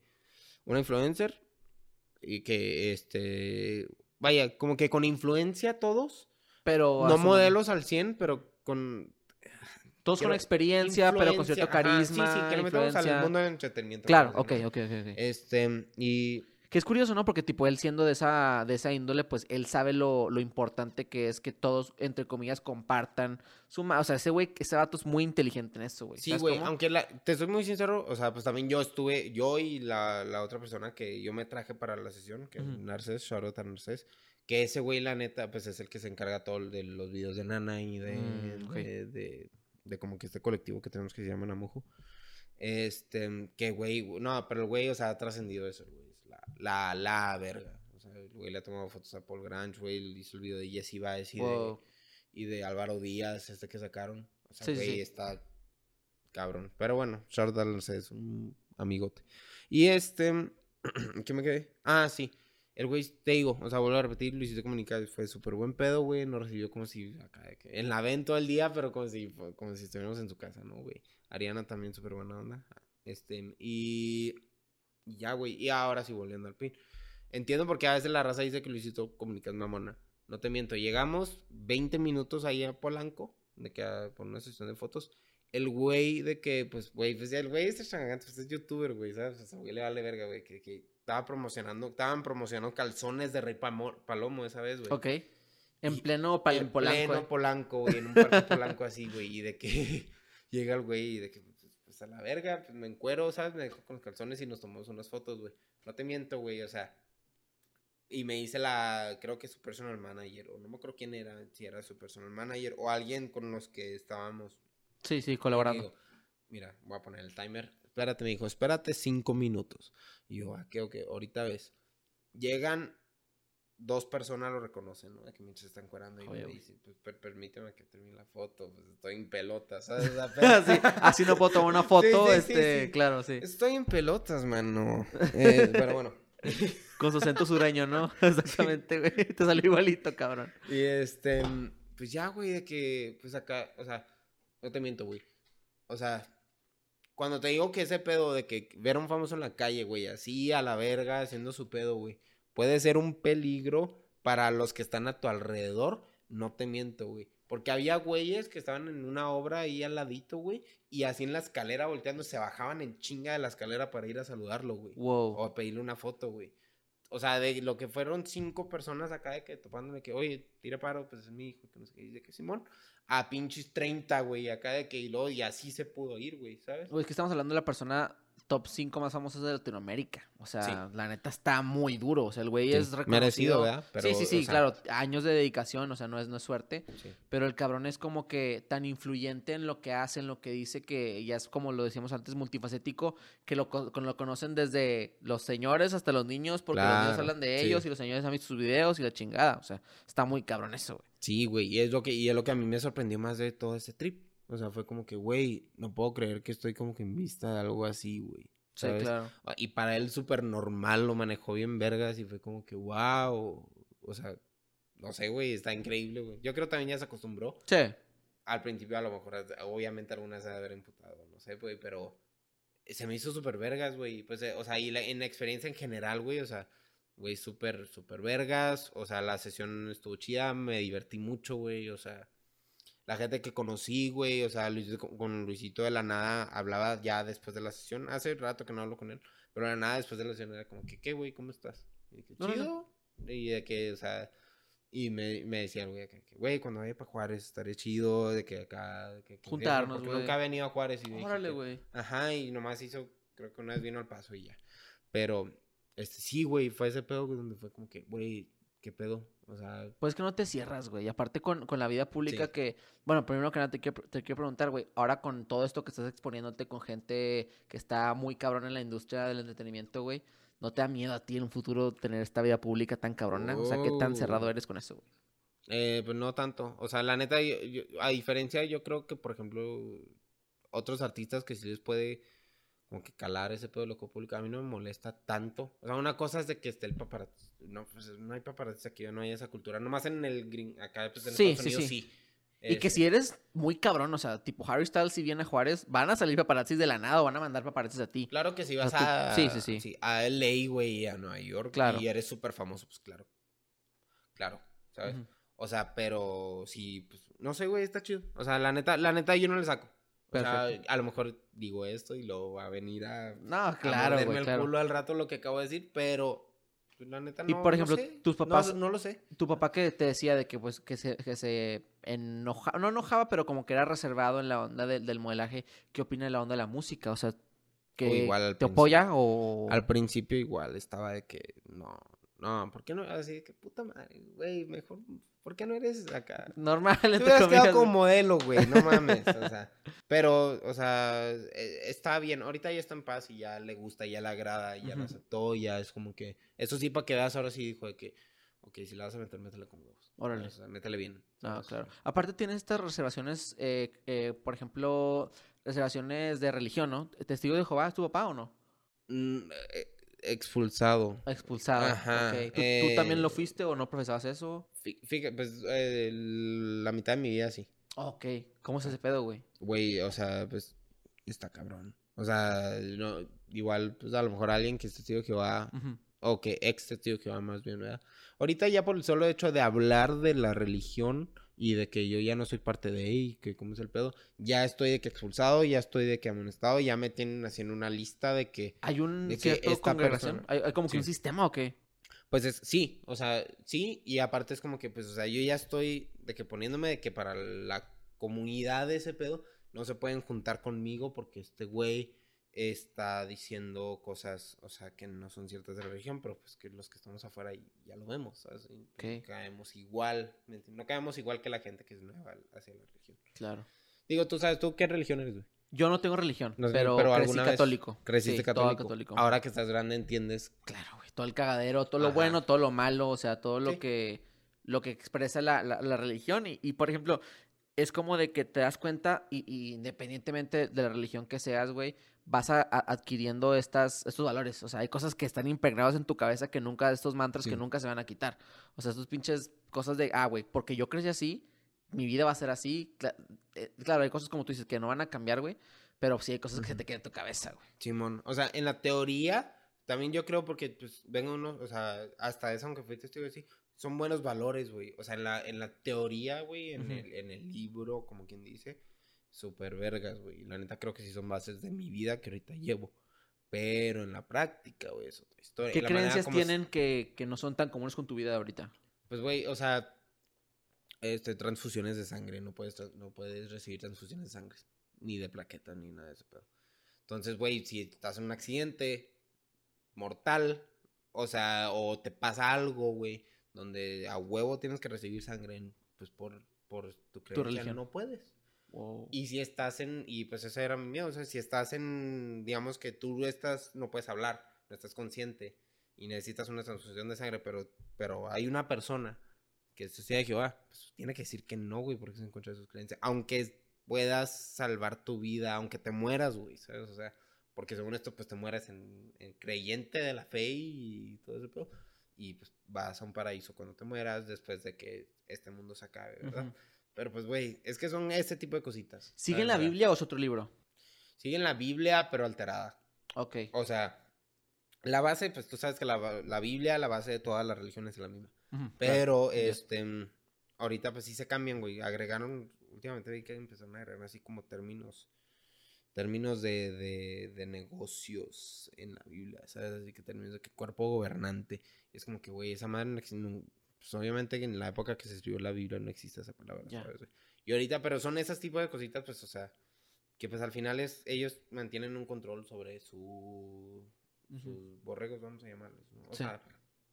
una influencer y que, este, vaya, como que con influencia todos, Pero. no modelos al 100, pero con Todos con experiencia, pero con cierto ajá, carisma. sí, sí, que le metamos al mundo del entretenimiento. Claro, ok, ok, ok. Este, y Que es curioso, ¿no? Porque tipo él siendo de esa, de esa índole, pues él sabe lo, lo importante que es que todos, entre comillas, compartan su... O sea, ese güey, ese vato es muy inteligente en eso, güey. Sí, ¿sabes güey, aunque la- te soy muy sincero, o sea, pues también yo estuve, yo y la, la otra persona que yo me traje para la sesión, que es Ujú. Narcés, shout out a Narcés, que ese güey, la neta, pues es el que se encarga todo de los videos de Nana y de, Mm, ok. de, de, de como que este colectivo que tenemos que se llama Namujo. Este, que güey, no, pero el güey, o sea, ha trascendido eso, güey, la, la, la verga. O sea, el güey le ha tomado fotos a Paul Grange, güey, hizo el video de Jesse Baez y de Wow. y de Álvaro Díaz, este que sacaron. O sea, Sí, güey, sí. está cabrón. Pero bueno, Short es un amigote. Y este, [clears throat] ¿qué me quedé? Ah, sí. El güey, te digo, o sea, vuelvo a repetir, Luisito Comunica fue súper buen pedo, güey. Nos recibió como si en la ven todo el día, pero como si, como si estuviéramos en su casa, ¿no, güey? Ariana también súper buena onda. Este, y ya, güey. Y ahora sí, volviendo al pin. Entiendo porque a veces la raza dice que Luisito Comunica es mamona. No te miento, llegamos 20 minutos ahí a Polanco, de que por una sesión de fotos. El güey de que, pues, güey, pues el güey este changante, pues es youtuber, güey, ¿sabes? O sea, güey le vale verga, güey, que, que estaba promocionando, estaban promocionando calzones de Rey Palomo esa vez, güey. Ok. En Y- pleno pal- en Polanco. pleno eh. Polanco, güey, en un parque Polanco así, güey, y de que [laughs] llega el güey y de que, pues, pues, a la verga, pues me encuero, ¿sabes? Me dejó con los calzones y nos tomamos unas fotos, güey. No te miento, güey, o sea, y me dice la, creo que su personal manager, o no me acuerdo quién era, si era su personal manager, o alguien con los que estábamos Sí, sí, colaborando. digo, Mira, voy a poner el timer. Espérate, me dijo, espérate cinco minutos. Y yo, ah, ¿qué, ok? Ahorita ves. Llegan dos personas, lo reconocen, ¿no? De que mientras se están cuerando y me dicen, pues per- permíteme que termine la foto, pues estoy en pelotas, ¿sabes? [laughs] Así no puedo tomar una foto, Sí, sí, sí, este, sí. claro, sí. Estoy en pelotas, mano. [laughs] Eh, pero bueno. [laughs] Con su acento sureño, ¿no? Exactamente, güey. Te salió igualito, cabrón. Y este, pues ya, güey, de que, pues acá, o sea, no te miento, güey. O sea, cuando te digo que ese pedo de que ver a un famoso en la calle, güey, así a la verga, haciendo su pedo, güey, puede ser un peligro para los que están a tu alrededor, no te miento, güey. Porque había güeyes que estaban en una obra ahí al ladito, güey, y así en la escalera volteando, se bajaban en chinga de la escalera para ir a saludarlo, güey. Wow. O a pedirle una foto, güey. O sea, de lo que fueron cinco personas acá de que topándome que, oye, tira paro, pues es mi hijo, que no sé qué, de que Simón, a pinches 30, güey, acá de que y luego, y así se pudo ir, güey, ¿sabes? Güey, es que estamos hablando de la persona top 5 más famosa de Latinoamérica. O sea, Sí. la neta está muy duro. O sea, el güey Sí, es reconocido. merecido, ¿verdad? Pero, sí, sí, sí, o sea- claro. Años de dedicación, o sea, no es, no es suerte. Sí. Pero el cabrón es como que tan influyente en lo que hace, en lo que dice, que ya es como lo decíamos antes, multifacético, que lo, co- lo conocen desde los señores hasta los niños, porque los niños hablan de ellos y los señores han visto sus videos y la chingada. O sea, está muy cabrón eso, güey. Sí, güey, y es lo que, y es lo que a mí me sorprendió más de todo ese trip. O sea, fue como que, güey, no puedo creer que estoy como que en vista de algo así, güey. Sí, claro. Ah, Y para él súper normal, lo manejó bien vergas y fue como que, wow. O sea, no sé, güey, está increíble, güey. Yo creo también ya se acostumbró. Sí. Al principio a lo mejor, obviamente algunas se haber imputado, no sé, güey, pero se me hizo súper vergas, güey. Pues, eh, o sea, y la, en la experiencia en general, güey, o sea, güey, súper, súper vergas. O sea, la sesión estuvo chida, me divertí mucho, güey, o sea, la gente que conocí, güey, o sea, Luis- con, Luisito de la nada hablaba ya después de la sesión. Hace rato que no hablo con él, pero de la nada después de la sesión era como que, ¿qué, güey? ¿Cómo estás? Y de que, No, no, no. chido. Y de que, o sea, y me, me decía el güey, que, güey, cuando vaya para Juárez estaré chido, de que acá, de que, que- Juntarnos, güey. nunca ha venido a Juárez y Órale, güey. Ajá, y nomás hizo, creo que una vez vino al paso y ya. Pero, este, sí, güey, fue ese pedo donde fue como que, güey, ¿qué pedo? O sea, Pues que no te cierras, güey. Y aparte con, con la vida pública Sí. que... Bueno, primero que nada te quiero, te quiero preguntar, güey. Ahora con todo esto que estás exponiéndote con gente que está muy cabrón en la industria del entretenimiento, güey. ¿No te da miedo a ti en un futuro tener esta vida pública tan cabrona? O sea, ¿qué tan cerrado Oh. eres con eso, güey? eh, pues no tanto. O sea, la neta, yo- yo- a diferencia, yo creo que, por ejemplo, otros artistas que sí les puede como que calar ese pedo de loco público, a mí no me molesta tanto. O sea, una cosa es de que esté el paparazzi. No, pues no hay paparazzi aquí, no hay esa cultura. Nomás en el green, acá pues en Sí, Estados sí, Unidos sí. sí. Y que Este, si eres muy cabrón, o sea, tipo Harry Styles si viene a Juárez, van a salir paparazzis de la nada o van a mandar paparazzis a ti. Claro que si O vas sea, a... tú- sí, sí, sí. A LA, güey, a Nueva York. Claro. Y eres súper famoso, pues claro. Claro, ¿sabes? O sea, pero sí, pues, no sé, güey, está chido. O sea, la neta, la neta yo no le saco. O sea, a lo mejor digo esto y luego va a venir a... No, claro, el claro. culo al rato lo que acabo de decir, pero... pues, la neta no Y, por no ejemplo, sé. tus papás- No, lo sé. Tu papá que te decía de que pues que se, que se enojaba, no enojaba, pero como que era reservado en la onda del- del modelaje, ¿qué opina de la onda de la música? O sea, que igual al te apoya o Al principio igual estaba de que no, no, ¿por qué no? Así que puta madre, güey, mejor, ¿por qué no eres acá? normal Te hubieras quedado como modelo, güey, no [laughs] mames, o sea. Pero, o sea, eh, está bien. Ahorita ya está en paz y ya le gusta, ya le agrada, ya lo Ujú. aceptó, ya es como que. Eso sí, para que veas, ahora sí dijo de que, ok, si la vas a meter, métele con huevos. Órale. O sea, métele bien. Ah, claro. Aparte tienes estas reservaciones, eh, eh, por ejemplo, reservaciones de religión, ¿no? ¿Testigo de Jehová es tu papá o no? Mm, eh, expulsado. Expulsado. Ajá, ok. ¿Tú, tú también lo eh, fuiste o no profesabas eso? Fí- Fíjate, pues eh, la mitad de mi vida sí. Ok. ¿Cómo es ese pedo, güey? Güey, o sea, pues está cabrón. O sea, no, igual, pues a lo mejor alguien que es testigo Jehová Ujú. O que ex testigo de Jehová más bien, ¿verdad? Ahorita ya por el solo hecho de hablar de la religión y de que yo ya no soy parte de ahí, que cómo es el pedo, ya estoy de que expulsado, ya estoy de que amonestado, ya me tienen haciendo una lista de que... ¿Hay un de que esta congregación? persona- ¿Hay, hay como que un sistema o qué? Pues es, sí, o sea, sí, y aparte es como que, pues, o sea, yo ya estoy de que poniéndome de que para la comunidad de ese pedo no se pueden juntar conmigo porque este güey está diciendo cosas, o sea, que no son ciertas de la religión, pero pues que los que estamos afuera ya lo vemos, ¿sabes? Y. No caemos igual, no caemos igual que la gente que es nueva hacia la religión. Claro. Digo, tú sabes, ¿tú qué religión eres, güey? Yo no tengo religión, No sé, pero, pero crecí alguna vez católico. Creciste Sí, católico. católico. Ahora que estás grande entiendes Claro, güey. Todo el cagadero, todo lo Ajá. bueno, todo lo malo, o sea, todo lo Sí. que lo que expresa la, la- la religión. Y, y, por ejemplo, es como de que te das cuenta, y, y independientemente de la religión que seas, güey, vas a- a- adquiriendo estas, estos valores. O sea, hay cosas que están impregnados en tu cabeza que nunca, estos mantras que nunca se van a quitar. O sea, estos pinches cosas de, ah, güey, porque yo crecí así, mi vida va a ser así. Cla- eh, claro, hay cosas como tú dices que no van a cambiar, güey. Pero sí hay cosas que se te quedan en tu cabeza, güey. Simón, o sea, en la teoría, también yo creo porque, pues, venga uno, o sea, hasta eso, aunque fui testigo así, son buenos valores, güey. O sea, en la, en la teoría, güey, en, el, en el libro, como quien dice, súper vergas, güey. La neta creo que sí son bases de mi vida que ahorita llevo. Pero en la práctica, güey, es otra historia. ¿Qué la creencias es- tienen que, que no son tan comunes con tu vida ahorita? Pues, güey, o sea, este, transfusiones de sangre. No puedes, no puedes recibir transfusiones de sangre. Ni de plaquetas, ni nada de ese pedo. Entonces, güey, si estás en un accidente mortal, o sea, o te pasa algo, güey, donde a huevo tienes que recibir sangre, pues por, por tu creencia, religión. no puedes. Wow. Y si estás en, y pues ese era mi miedo, o sea, si estás en, digamos que tú estás, no puedes hablar, no estás consciente y necesitas una transfusión de sangre, pero, pero hay una persona que es de Jehová, pues tiene que decir que no, güey, porque se encuentra sus creencias, aunque puedas salvar tu vida, aunque te mueras, güey, ¿sabes? O sea, porque según esto, pues te mueras en, en creyente de la fe y todo eso, pero, y pues vas a un paraíso cuando te mueras después de que este mundo se acabe, ¿verdad? Pero pues, güey, es que son ese tipo de cositas. ¿Sigue en la Biblia o es otro libro? Sigue en la Biblia, pero alterada. Ok. O sea, la base, pues tú sabes que la, la Biblia, la base de todas las religiones es la misma. Pero, este, ahorita pues sí se cambian, güey. Agregaron, últimamente vi que empezaron a agregar así como términos, términos de, de, de negocios en la Biblia, ¿sabes? Así que términos de que cuerpo gobernante. Es como que, güey, esa madre no existe, no- pues obviamente que en la época que se escribió la Biblia no existe esa palabra, Ya. ¿sabes? Y ahorita, pero son esas tipos de cositas, pues, o sea, que pues al final es, ellos mantienen un control sobre su, sus borregos, vamos a llamarlos, ¿no? O Sí. sea,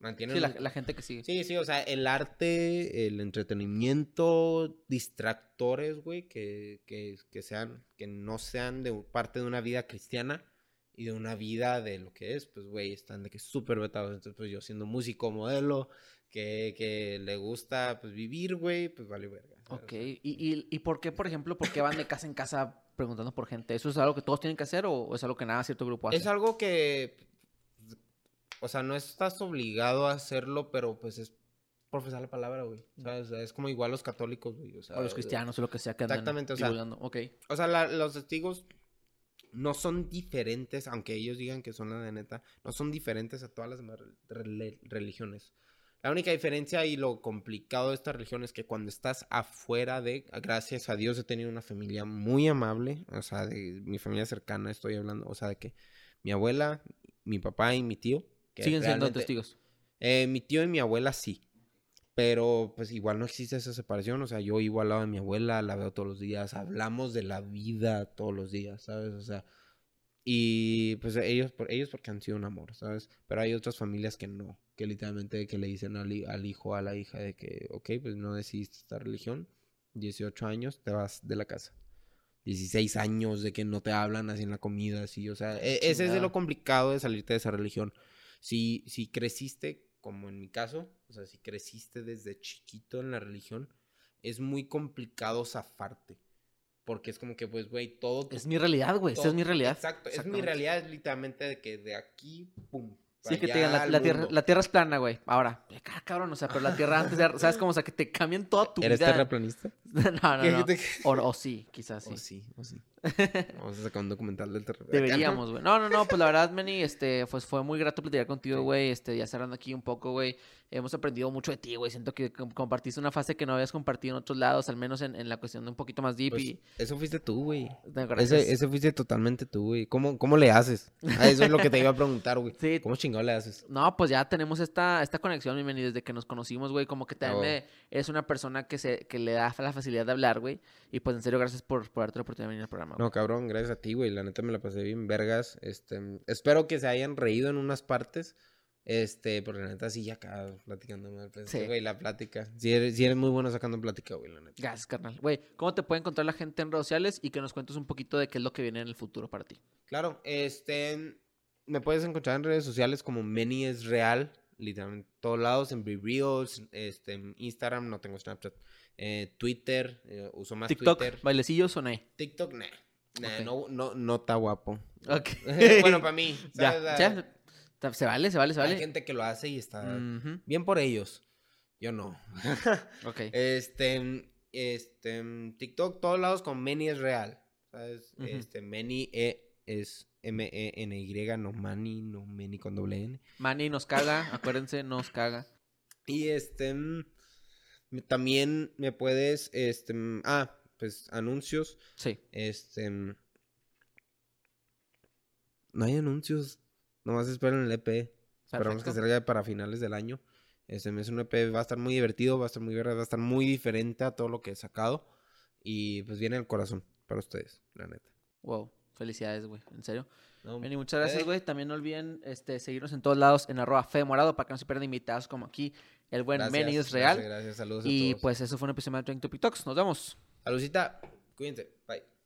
mantienen... Sí, la, la gente que sigue. Sí, sí, o sea, el arte, el entretenimiento, distractores, güey, que, que, que sean, que no sean de parte de una vida cristiana y de una vida de lo que es, pues, güey, están de que súper vetados. Entonces, pues yo siendo músico, modelo, que, que le gusta, pues, vivir, güey, pues vale verga. ¿sabes? Ok. ¿Y, y, ¿Y por qué, por ejemplo, por qué van de casa en casa preguntando por gente? ¿Eso es algo que todos tienen que hacer o es algo que nada cierto grupo hace? Es algo que, o sea, no estás obligado a hacerlo, pero pues es profesar la palabra, güey. ¿sabes? O sea, es como igual los católicos, güey. O, sea, o los cristianos o lo que sea que andan Exactamente, o sea. Ok. O sea, la- los testigos no son diferentes, aunque ellos digan que son la de neta, no son diferentes a todas las demás rel- religiones. La única diferencia y lo complicado de esta religión es que cuando estás afuera de, gracias a Dios he tenido una familia muy amable, o sea, de mi familia cercana estoy hablando, o sea, de que mi abuela, mi papá y mi tío. Que Siguen siendo testigos. eh, mi tío y mi abuela sí. Pero pues igual no existe esa separación. O sea, yo vivo al lado de mi abuela, la veo todos los días, hablamos de la vida todos los días, ¿sabes? O sea, y pues ellos, por, ellos porque han sido un amor, ¿sabes? Pero hay otras familias que no, que literalmente que le dicen al, al hijo, a la hija de que, ok, pues no decidiste esta religión, 18 años, te vas de la casa. 16 años de que no te hablan así en la comida, así, o sea, e- ese es de lo complicado de salirte de esa religión. Si, si creciste, como en mi caso, o sea, si creciste desde chiquito en la religión, es muy complicado zafarte. Porque es como que, pues, güey, todo... Es mi realidad, güey. Esa es mi realidad. Exacto, es mi realidad, literalmente de que de aquí, pum. Sí, que te digan, la, tierra, la tierra es plana, güey. Ahora, ah, cabrón, o sea, pero la tierra antes, de, ¿sabes cómo? O sea, que te cambian toda tu ¿Eres vida. terraplanista? [laughs] no, no, ¿Qué- no. te- O, o sí, quizás sí. O sí, o sí. [laughs] Vamos a sacar un documental del terror. Deberíamos, [laughs] güey. No, no, no, pues la verdad, Manny, este, pues fue muy grato platicar contigo, Sí. güey. Este, ya cerrando aquí un poco, güey. Hemos aprendido mucho de ti, güey. Siento que com- compartiste una fase que no habías compartido en otros lados, al menos en, en la cuestión de un poquito más deep Pues, y... eso fuiste tú, güey. Ese, ese fuiste totalmente tú, güey. ¿Cómo, ¿Cómo le haces? Ah, eso es lo que te iba a preguntar, güey. [laughs] Sí. ¿Cómo chingado le haces? No, pues ya tenemos esta, esta conexión, mi Manny, desde que nos conocimos, güey. Como que también huevo. me- eres una persona que, se, que le da la facilidad de hablar, güey. Y pues en serio, gracias por, por darte la oportunidad de venir al programa. güey. No, cabrón, gracias a ti, güey. La neta me la pasé bien vergas. Este, espero que se hayan reído en unas partes. Este, porque la neta sí ya acá platicando mal. Pues, Sí. güey, la plática. Si eres, sí eres muy bueno sacando plática, güey, la neta. Gracias, carnal. Güey, ¿cómo te puede encontrar la gente en redes sociales? Y que nos cuentes un poquito de qué es lo que viene en el futuro para ti. Claro, este, me puedes encontrar en redes sociales como Many es Real, literalmente en todos lados, en Reels, este, en Instagram, no tengo Snapchat, eh, Twitter, eh, uso más TikTok, Twitter. bailecillos o no. TikTok, nah, nah, no, no, no está guapo. Ok. [laughs] bueno, para mí, Ya, ¿sabes? ya. Ta- Se vale, se vale, se Hay vale. gente que lo hace y está bien por ellos. Yo no. [laughs] Ok. Este, este, TikTok, todos lados con Many es real. ¿Sabes? Este, Many e, es M-E-N-Y, no Many, no Many con doble N. Manny nos caga, acuérdense, nos caga. Y este, mm, también me puedes, este, mm, ah, pues anuncios. Sí. Este, mm, no hay anuncios. Nomás esperen el EP. Esperamos que salga para finales del año. Este es un EP, va a estar muy divertido, va a estar muy verga, va a estar muy diferente a todo lo que he sacado. Y pues viene el corazón para ustedes, la neta. Wow. Felicidades, güey. En serio. No, muchas gracias, Eh. güey. También no olviden este, seguirnos en todos lados en arroba Fede Morado para que no se pierdan invitados como aquí. El buen Manny es gracias, real. Gracias, saludos a Y todos. pues eso fue un episodio de Trending Topic Talks. Nos vemos. Salucita, cuídense, bye.